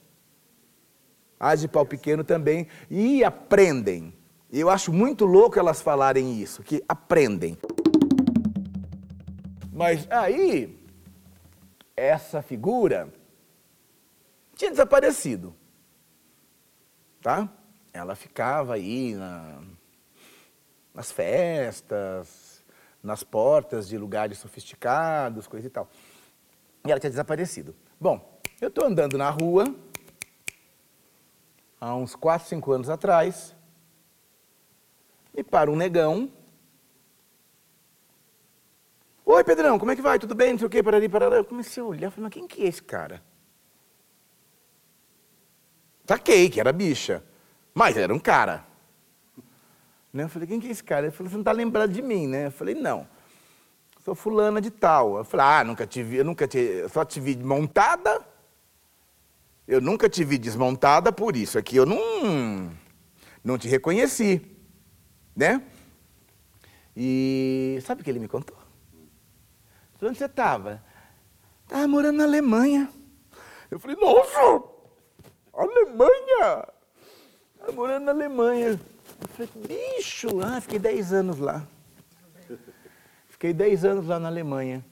As de pau pequeno também. E aprendem. Eu acho muito louco elas falarem isso, que aprendem. Mas aí, essa figura tinha desaparecido. Tá? Ela ficava aí na, nas festas, nas portas de lugares sofisticados, coisa e tal. E ela tinha desaparecido. Bom, eu estou andando na rua, há uns 4, 5 anos atrás, e para um negão. Oi, Pedrão, como é que vai? Tudo bem? Não sei o quê, parari, parará. Eu comecei a olhar, falei, mas quem que é esse cara? Saquei que era bicha, mas era um cara. Né? Eu falei, quem que é esse cara? Ele falou, você não está lembrado de mim, né? Eu falei, não, sou fulana de tal. Eu falei, ah, nunca te vi, eu nunca te, eu só te vi montada, eu nunca te vi desmontada, por isso aqui eu não, não te reconheci né? E sabe o que ele me contou? Falei, onde você estava? Estava morando na Alemanha. Eu falei, nossa, Alemanha! Estava morando na Alemanha. Eu falei, bicho, ah, fiquei 10 anos lá. Fiquei 10 anos lá na Alemanha.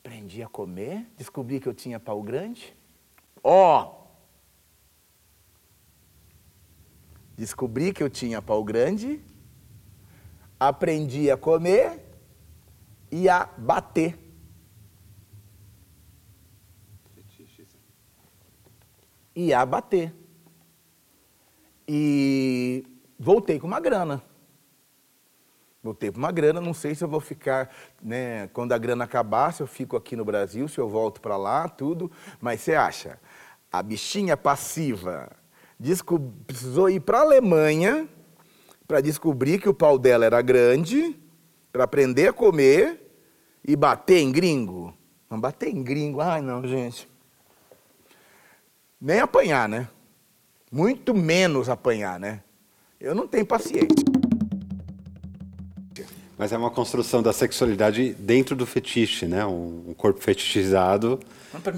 Aprendi a comer, descobri que eu tinha pau grande. Ó, oh, Descobri que eu tinha pau grande, aprendi a comer e a bater. E a bater. E voltei com uma grana. Voltei com uma grana, não sei se eu vou ficar, né, quando a grana acabar, se eu fico aqui no Brasil, se eu volto para lá, tudo. Mas você acha, a bichinha passiva precisou ir para a Alemanha para descobrir que o pau dela era grande, para aprender a comer e bater em gringo. Não bater em gringo, ai não, gente. Nem apanhar, né? Muito menos apanhar, né? Eu não tenho paciência. Mas é uma construção da sexualidade dentro do fetiche, né? Um, corpo fetichizado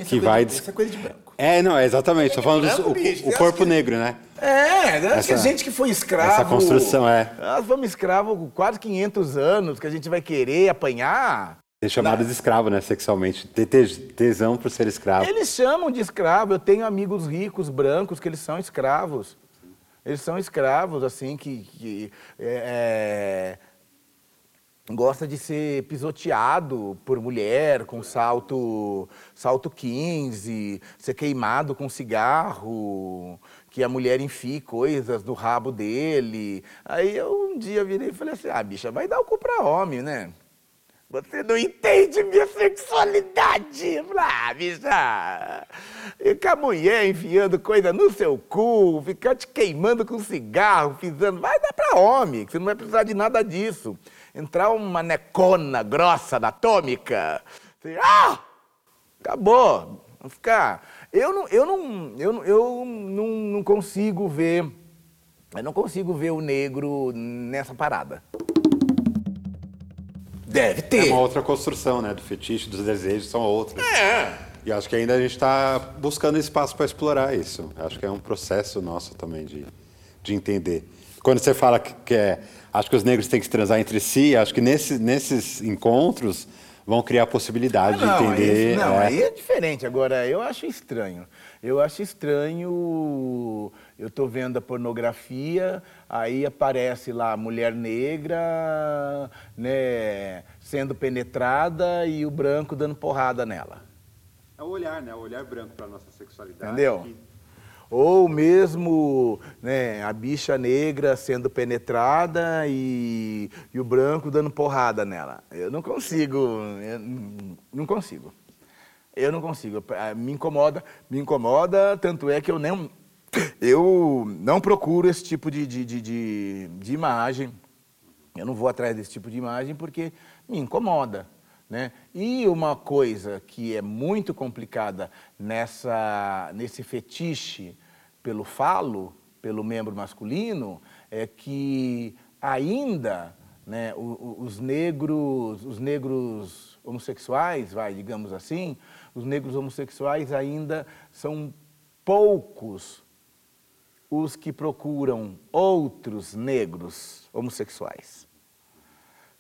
que é vai. De, isso é coisa de branco. É, não, é exatamente. Estou falando do o, o corpo negro, né? É, né? essa, que a gente que foi escravo. Essa construção é. Nós fomos escravos quase 500 anos, que a gente vai querer apanhar. Ser chamado de escravo, né, sexualmente. Ter tesão por ser escravo. Eles chamam de escravo. Eu tenho amigos ricos, brancos, que eles são escravos. Eles são escravos, assim, que. que é, gosta de ser pisoteado por mulher com salto salto 15, ser queimado com cigarro, que a mulher enfie coisas no rabo dele. Aí eu um dia virei e falei assim: "Ah, bicha, vai dar o cu para homem, né?" Você não entende minha sexualidade. Ah, bicha. Ficar mulher enfiando coisa no seu cu, ficar te queimando com cigarro, pisando. Vai dar para homem, que você não vai precisar de nada disso entrar uma necona grossa anatômica, assim, ah, acabou, não ficar. Eu não, eu não, eu, eu não, não consigo ver, eu não consigo ver o negro nessa parada. Deve ter. É uma outra construção, né? Do fetiche, dos desejos, são outros. É. E acho que ainda a gente está buscando espaço para explorar isso. Acho que é um processo nosso também de, de entender. Quando você fala que, que é Acho que os negros têm que se transar entre si. Acho que nesse, nesses encontros vão criar a possibilidade não, de entender. Isso, não, é... aí é diferente. Agora, eu acho estranho. Eu acho estranho. Eu estou vendo a pornografia, aí aparece lá a mulher negra, né, sendo penetrada e o branco dando porrada nela. É o olhar, né? O olhar branco para nossa sexualidade. Entendeu? Que ou mesmo né, a bicha negra sendo penetrada e, e, o branco dando porrada nela. Eu não consigo, eu não consigo. Eu não consigo. Eh, me incomoda, me incomoda, tanto é que eu nem, eu não procuro esse tipo de, de, de, de imagem. Eu não vou atrás desse tipo de imagem porque me incomoda. Né? E uma coisa que é muito complicada nessa, nesse fetiche pelo falo, pelo membro masculino, é que ainda né, os negros, os negros homossexuais, vai, digamos assim, os negros homossexuais ainda são poucos os que procuram outros negros homossexuais.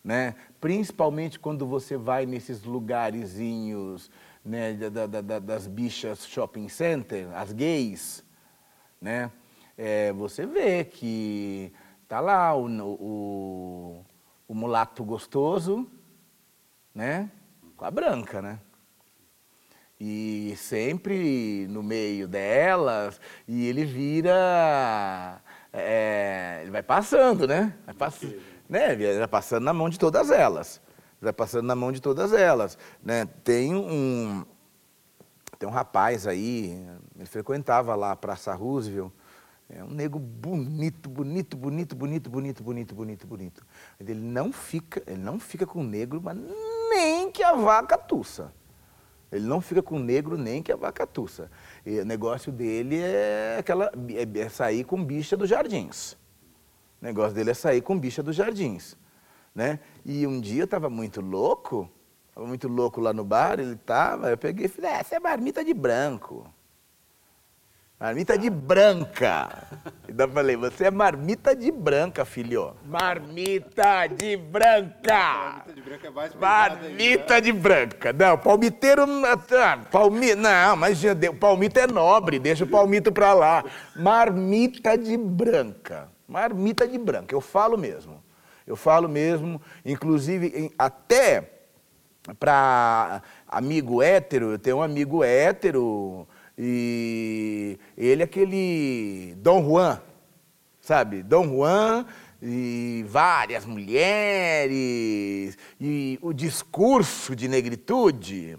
Né? Principalmente quando você vai nesses lugarzinhos né, da, da, da, das bichas shopping center, as gays, né? É, você vê que tá lá o, o, o mulato gostoso, né? Com a branca, né? E sempre no meio delas, e ele vira. É, ele vai passando, né? Vai, pass, né? Ele vai passando na mão de todas elas. Vai passando na mão de todas elas. Né? Tem um. Tem um rapaz aí, ele frequentava lá a Praça Roosevelt, é um nego bonito, bonito, bonito, bonito, bonito, bonito, bonito, bonito. Ele não fica, ele não fica com negro, mas nem que a vaca tussa. Ele não fica com negro nem que a vaca tussa. E o negócio dele é aquela é, é sair com bicha dos jardins. O negócio dele é sair com bicha dos jardins, né? E um dia eu estava muito louco, estava muito louco lá no bar, ele estava, eu peguei e falei, essa é marmita de branco. Marmita de branca. Ainda falei, você é marmita de branca, filho. Marmita de branca. Marmita de branca é mais Marmita ainda. de branca. Não, palmiteiro. Ah, palmi, não, mas o palmito é nobre, deixa o palmito pra lá. Marmita de branca. Marmita de branca, eu falo mesmo. Eu falo mesmo, inclusive, até para amigo hétero, eu tenho um amigo hétero e ele é aquele Dom Juan, sabe? Dom Juan e várias mulheres e o discurso de negritude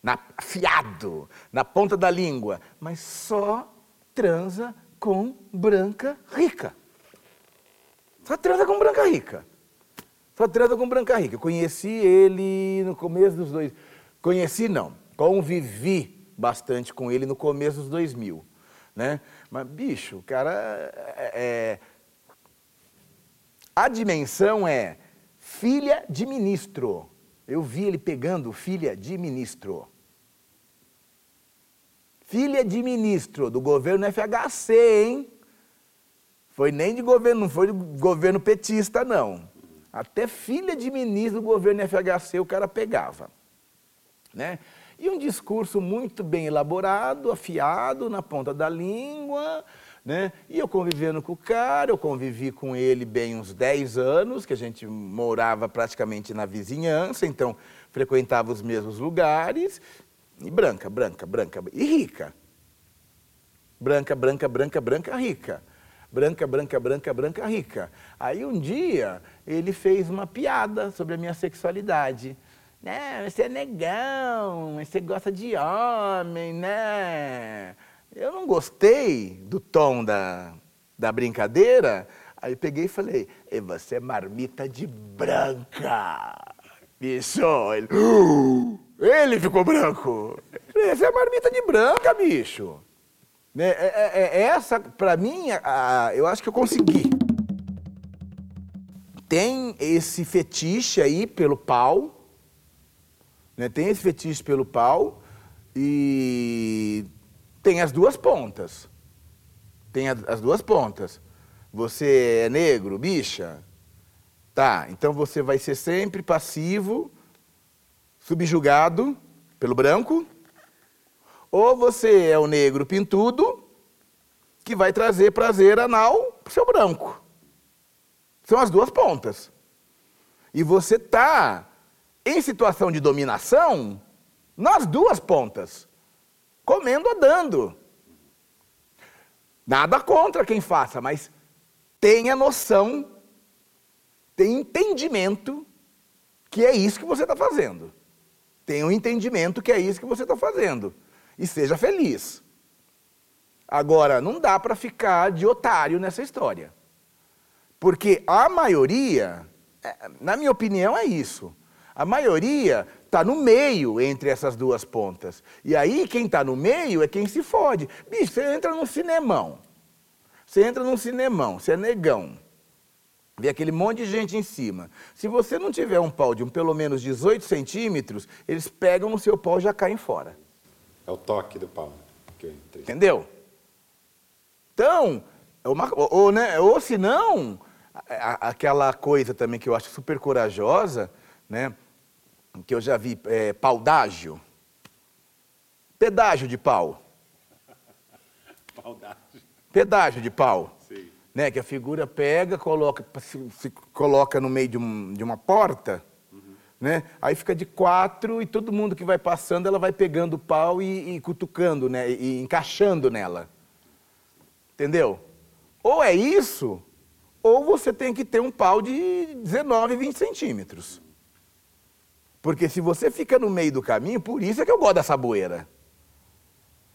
na, afiado, na ponta da língua, mas só transa com branca rica. Só transa com branca rica. Só transa com branca rica. Eu conheci ele no começo dos dois. Conheci não, convivi bastante com ele no começo dos 2000. Né? Mas, bicho, o cara. É, é... A dimensão é filha de ministro. Eu vi ele pegando filha de ministro. Filha de ministro do governo FHC, hein? Foi nem de governo, não foi de governo petista, não. Até filha de ministro do governo FHC o cara pegava. Né? E um discurso muito bem elaborado, afiado na ponta da língua, né? E eu convivendo com o cara, eu convivi com ele bem uns 10 anos, que a gente morava praticamente na vizinhança, então frequentava os mesmos lugares. E branca, branca, branca, e rica. Branca, branca, branca, branca, rica. Branca, branca, branca, branca, rica. Aí um dia ele fez uma piada sobre a minha sexualidade né? Você é negão, você gosta de homem, né? Eu não gostei do tom da, da brincadeira. Aí peguei e falei, e você é marmita de branca. Bicho, ele, uh, ele ficou branco. Você é marmita de branca, bicho. É, é, é, é essa, pra mim, a, eu acho que eu consegui. Tem esse fetiche aí pelo pau, né? Tem esse fetiche pelo pau e tem as duas pontas. Tem as duas pontas. Você é negro, bicha? Tá, então você vai ser sempre passivo, subjugado pelo branco, ou você é o negro pintudo, que vai trazer prazer anal pro seu branco. São as duas pontas. E você tá em situação de dominação, nas duas pontas, comendo ou dando. Nada contra quem faça, mas tenha noção, tenha entendimento que é isso que você está fazendo. Tenha um entendimento que é isso que você está fazendo. E seja feliz. Agora, não dá para ficar de otário nessa história. Porque a maioria, é, na minha opinião, é isso. A maioria está no meio entre essas duas pontas. E aí quem está no meio é quem se fode. Bicho, você entra num cinemão. Você entra num cinemão, você é negão. Vê aquele monte de gente em cima. Se você não tiver um pau de um pelo menos 18 centímetros, eles pegam no seu pau e já caem fora. É o toque do pau. Entendeu? Então, é uma, ou, ou, né, ou se não, aquela coisa também que eu acho super corajosa, né? Que eu já vi, é, paudágio. Pedágio de pau. Pedágio de pau. Né? Que a figura pega, coloca, se, se coloca no meio de, um- de uma porta, né? Aí fica de quatro e todo mundo que vai passando, ela vai pegando o pau e, e cutucando, né? E encaixando nela. Entendeu? Ou é isso, ou você tem que ter um pau de 19, 20 centímetros. Porque se você fica no meio do caminho, por isso é que eu gosto dessa boeira.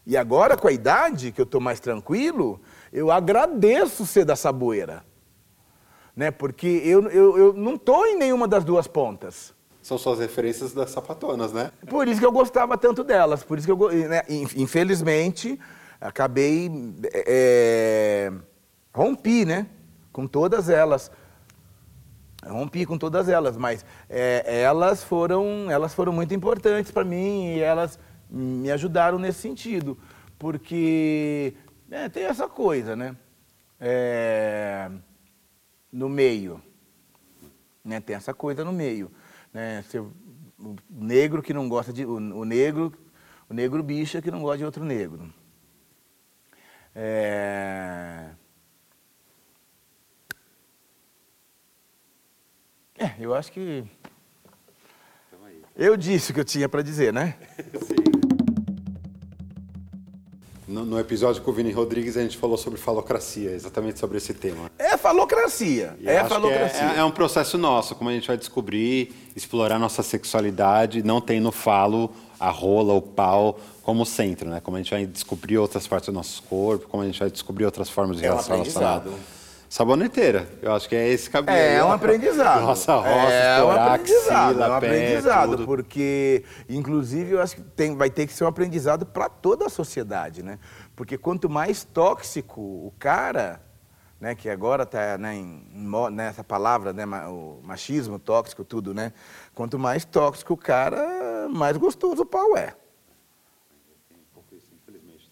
E agora, com a idade, que eu estou mais tranquilo, eu agradeço ser da saboeira. Né? Porque eu, eu, eu não estou em nenhuma das duas pontas. São suas referências das sapatonas, né? Por isso que eu gostava tanto delas. Por isso que eu, né, in- infelizmente, acabei. é, rompi, né? Com todas elas. Rompi com todas elas, mas é, elas foram elas foram muito importantes para mim e elas me ajudaram nesse sentido. Porque é, tem essa coisa, né? É, no meio né? Tem essa coisa no meio, né? Você- o negro que não gosta de o, o negro, o negro bicha que não gosta de outro negro. É... É, eu acho que eu disse o que eu tinha para dizer, né? [LAUGHS] No, no episódio com o Vini Rodrigues, a gente falou sobre falocracia, exatamente sobre esse tema. É falocracia, E é que falocracia. É, é um processo nosso, como a gente vai descobrir, explorar nossa sexualidade, não tem no falo a rola, o pau como centro, né? Como a gente vai descobrir outras partes do nosso corpo, como a gente vai descobrir outras formas de É um relação aprendizado. Saboneteira, eu acho que é esse caminho. É, é um aprendizado. Nossa roça, é um aprendizado, axila, é um pé, aprendizado, tudo. porque inclusive eu acho que tem, vai ter que ser um aprendizado para toda a sociedade, né? Porque quanto mais tóxico o cara, né, que agora está né, em- nessa palavra, né, o machismo tóxico, tudo, né? Quanto mais tóxico o cara, mais gostoso o pau é.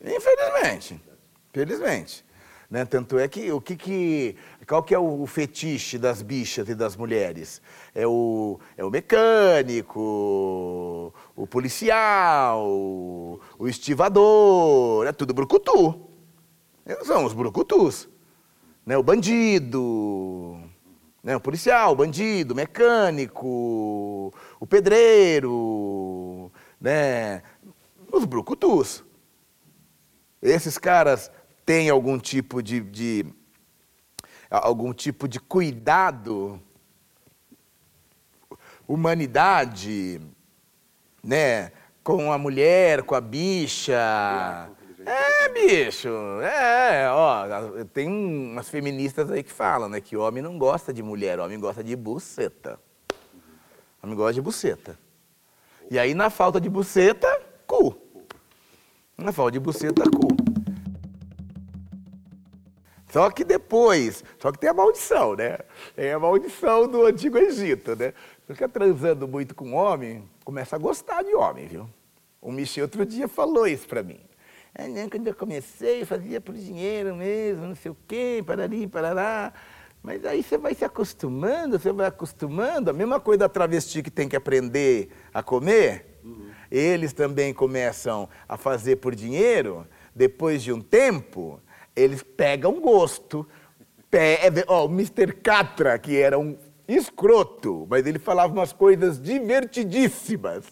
Infelizmente. Infelizmente. Né? Tanto é que o que, que qual que é o fetiche das bichas e das mulheres? É o, é o mecânico, o policial, o estivador, é tudo brucutu. Eles são os brucutus. Né? O bandido, né? o policial, o bandido, o mecânico, o pedreiro, né? os brucutus. Esses caras têm algum tipo de, de- algum tipo de cuidado, humanidade, né? Com a mulher, com a bicha. É, bicho. É, ó, tem umas feministas aí que falam, né? Que homem não gosta de mulher, homem gosta de buceta. Homem gosta de buceta. E aí, na falta de buceta, cu. Na falta de buceta, cu. Só que depois, só que tem a maldição, né? Tem a maldição do Antigo Egito, né? Você fica transando muito com homem, começa a gostar de homem, viu? O Michel outro dia falou isso pra mim. Ah, não, quando eu comecei, fazia por dinheiro mesmo, não sei o quê, parari, parará. Mas aí você vai se acostumando, você vai acostumando. A mesma coisa da travesti que tem que aprender a comer. Eles também começam a fazer por dinheiro. Depois de um tempo, eles pegam gosto. Pe- é ó, o Mr. Catra, que era um escroto, mas ele falava umas coisas divertidíssimas.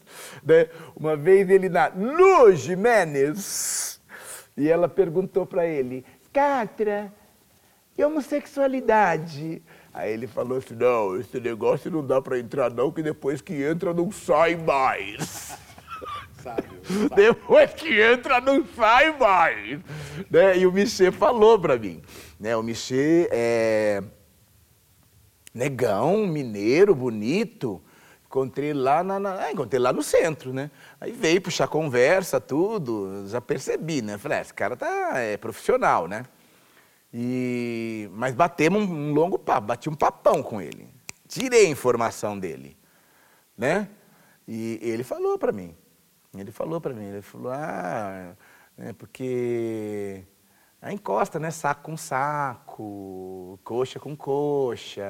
Né? Uma vez ele na Lu Jimenez, e ela perguntou para ele, Catra, e homossexualidade? Aí ele falou assim, não, esse negócio não dá para entrar não, que depois que entra não sai mais. [LAUGHS] Depois que entra, não sai mais. Né? E o Michê falou pra mim. Né? O Michê é negão, mineiro, bonito. Encontrei lá, na, na- ah, encontrei lá no centro, né? Aí veio puxar conversa, tudo. Já percebi, né? Falei, ah, esse cara tá, é profissional, né? E, mas batemos um, um longo papo, bati um papão com ele. Tirei a informação dele, né? E ele falou pra mim. Ele falou pra mim, ele falou, ah, né? Porque aí encosta, né? Saco com saco, coxa com coxa,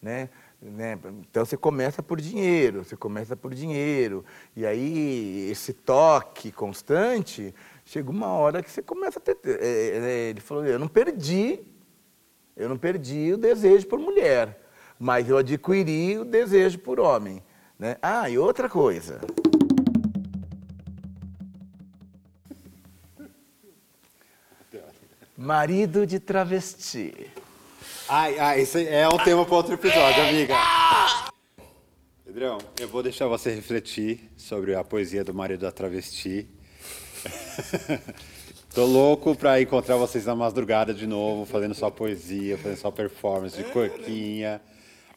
né? né? Então você começa por dinheiro, você começa por dinheiro. E aí esse toque constante, chega uma hora que você começa a ter. é, é, ele falou, eu não perdi, eu não perdi o desejo por mulher, mas eu adquiri o desejo por homem. Né? Ah, e outra coisa. Marido de travesti. Ai, ai, isso é um tema para outro episódio, amiga. Pedrão, eu vou deixar você refletir sobre a poesia do marido da travesti. [LAUGHS] Tô louco pra encontrar vocês na madrugada de novo, fazendo sua poesia, fazendo sua performance de corquinha.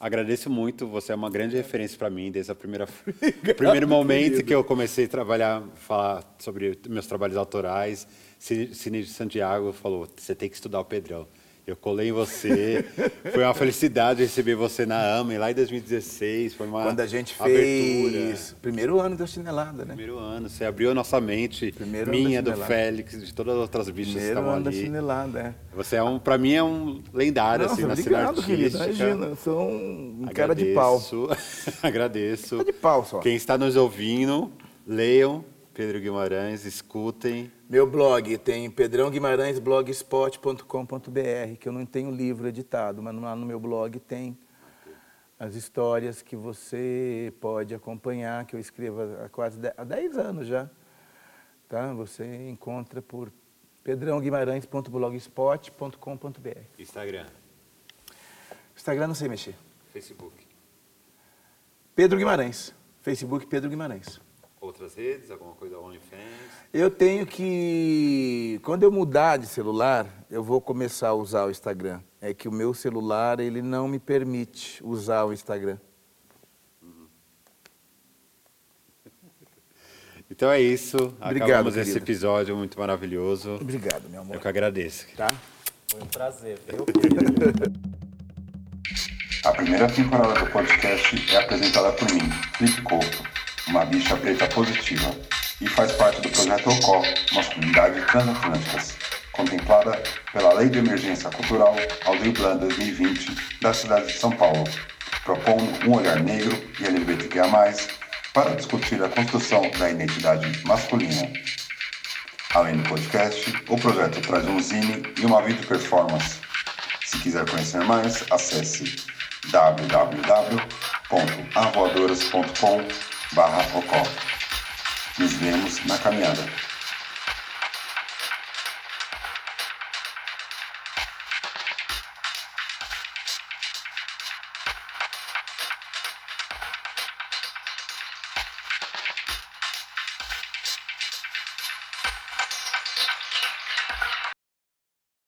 Agradeço muito, você é uma grande referência para mim desde a primeira o [LAUGHS] [LAUGHS] primeiro momento que eu comecei a trabalhar, falar sobre meus trabalhos autorais. Cine de Santiago falou: "Você tem que estudar o Pedrão". Eu colei em você. [LAUGHS] Foi uma felicidade receber você na AME lá em 2016. Foi uma Quando a gente abertura. fez. Primeiro ano da chinelada, né? Primeiro ano, você abriu a nossa mente, Primeiro ano minha, do. Félix, de todas as outras bichas que Primeiro estavam ano da chinelada, é. Você é um, pra mim é um lendário assim na cena querido. artística. Imagina, eu sou um cara de pau. Agradeço. [LAUGHS] Agradeço. Cara de pau só. Quem está nos ouvindo, leiam Pedro Guimarães, escutem. Meu blog tem pedrãoguimarãesblogspot.com.br, que eu não tenho livro editado, mas lá no meu blog tem as histórias que você pode acompanhar, que eu escrevo há quase de- há 10 anos já. Tá? Você encontra por pedrãoguimarães.blogspot.com.br. Instagram, Instagram não sei mexer. Facebook. Pedro Guimarães. Facebook Pedro Guimarães. Outras redes, alguma coisa OnlyFans. Eu tenho que. Quando eu mudar de celular, eu vou começar a usar o Instagram. É que o meu celular ele não me permite usar o Instagram. Então é isso. Obrigado, Acabamos esse querido. episódio muito maravilhoso. Obrigado, meu amor. Eu que agradeço. Tá? Foi um prazer, viu? [LAUGHS] A primeira temporada do podcast é apresentada por mim, Felipe Couto, uma bicha preta positiva, e faz parte do projeto OCO, Masculinidade Transatlânticas, contemplada pela Lei de Emergência Cultural Aldir Blanc 2020 da cidade de São Paulo, propondo um olhar negro e LGBTQIA+, para discutir a construção da identidade masculina. Além do podcast, o projeto traz um zine e uma vídeo performance. Se quiser conhecer mais, acesse www.avoadoras.com.br Nos vemos na caminhada.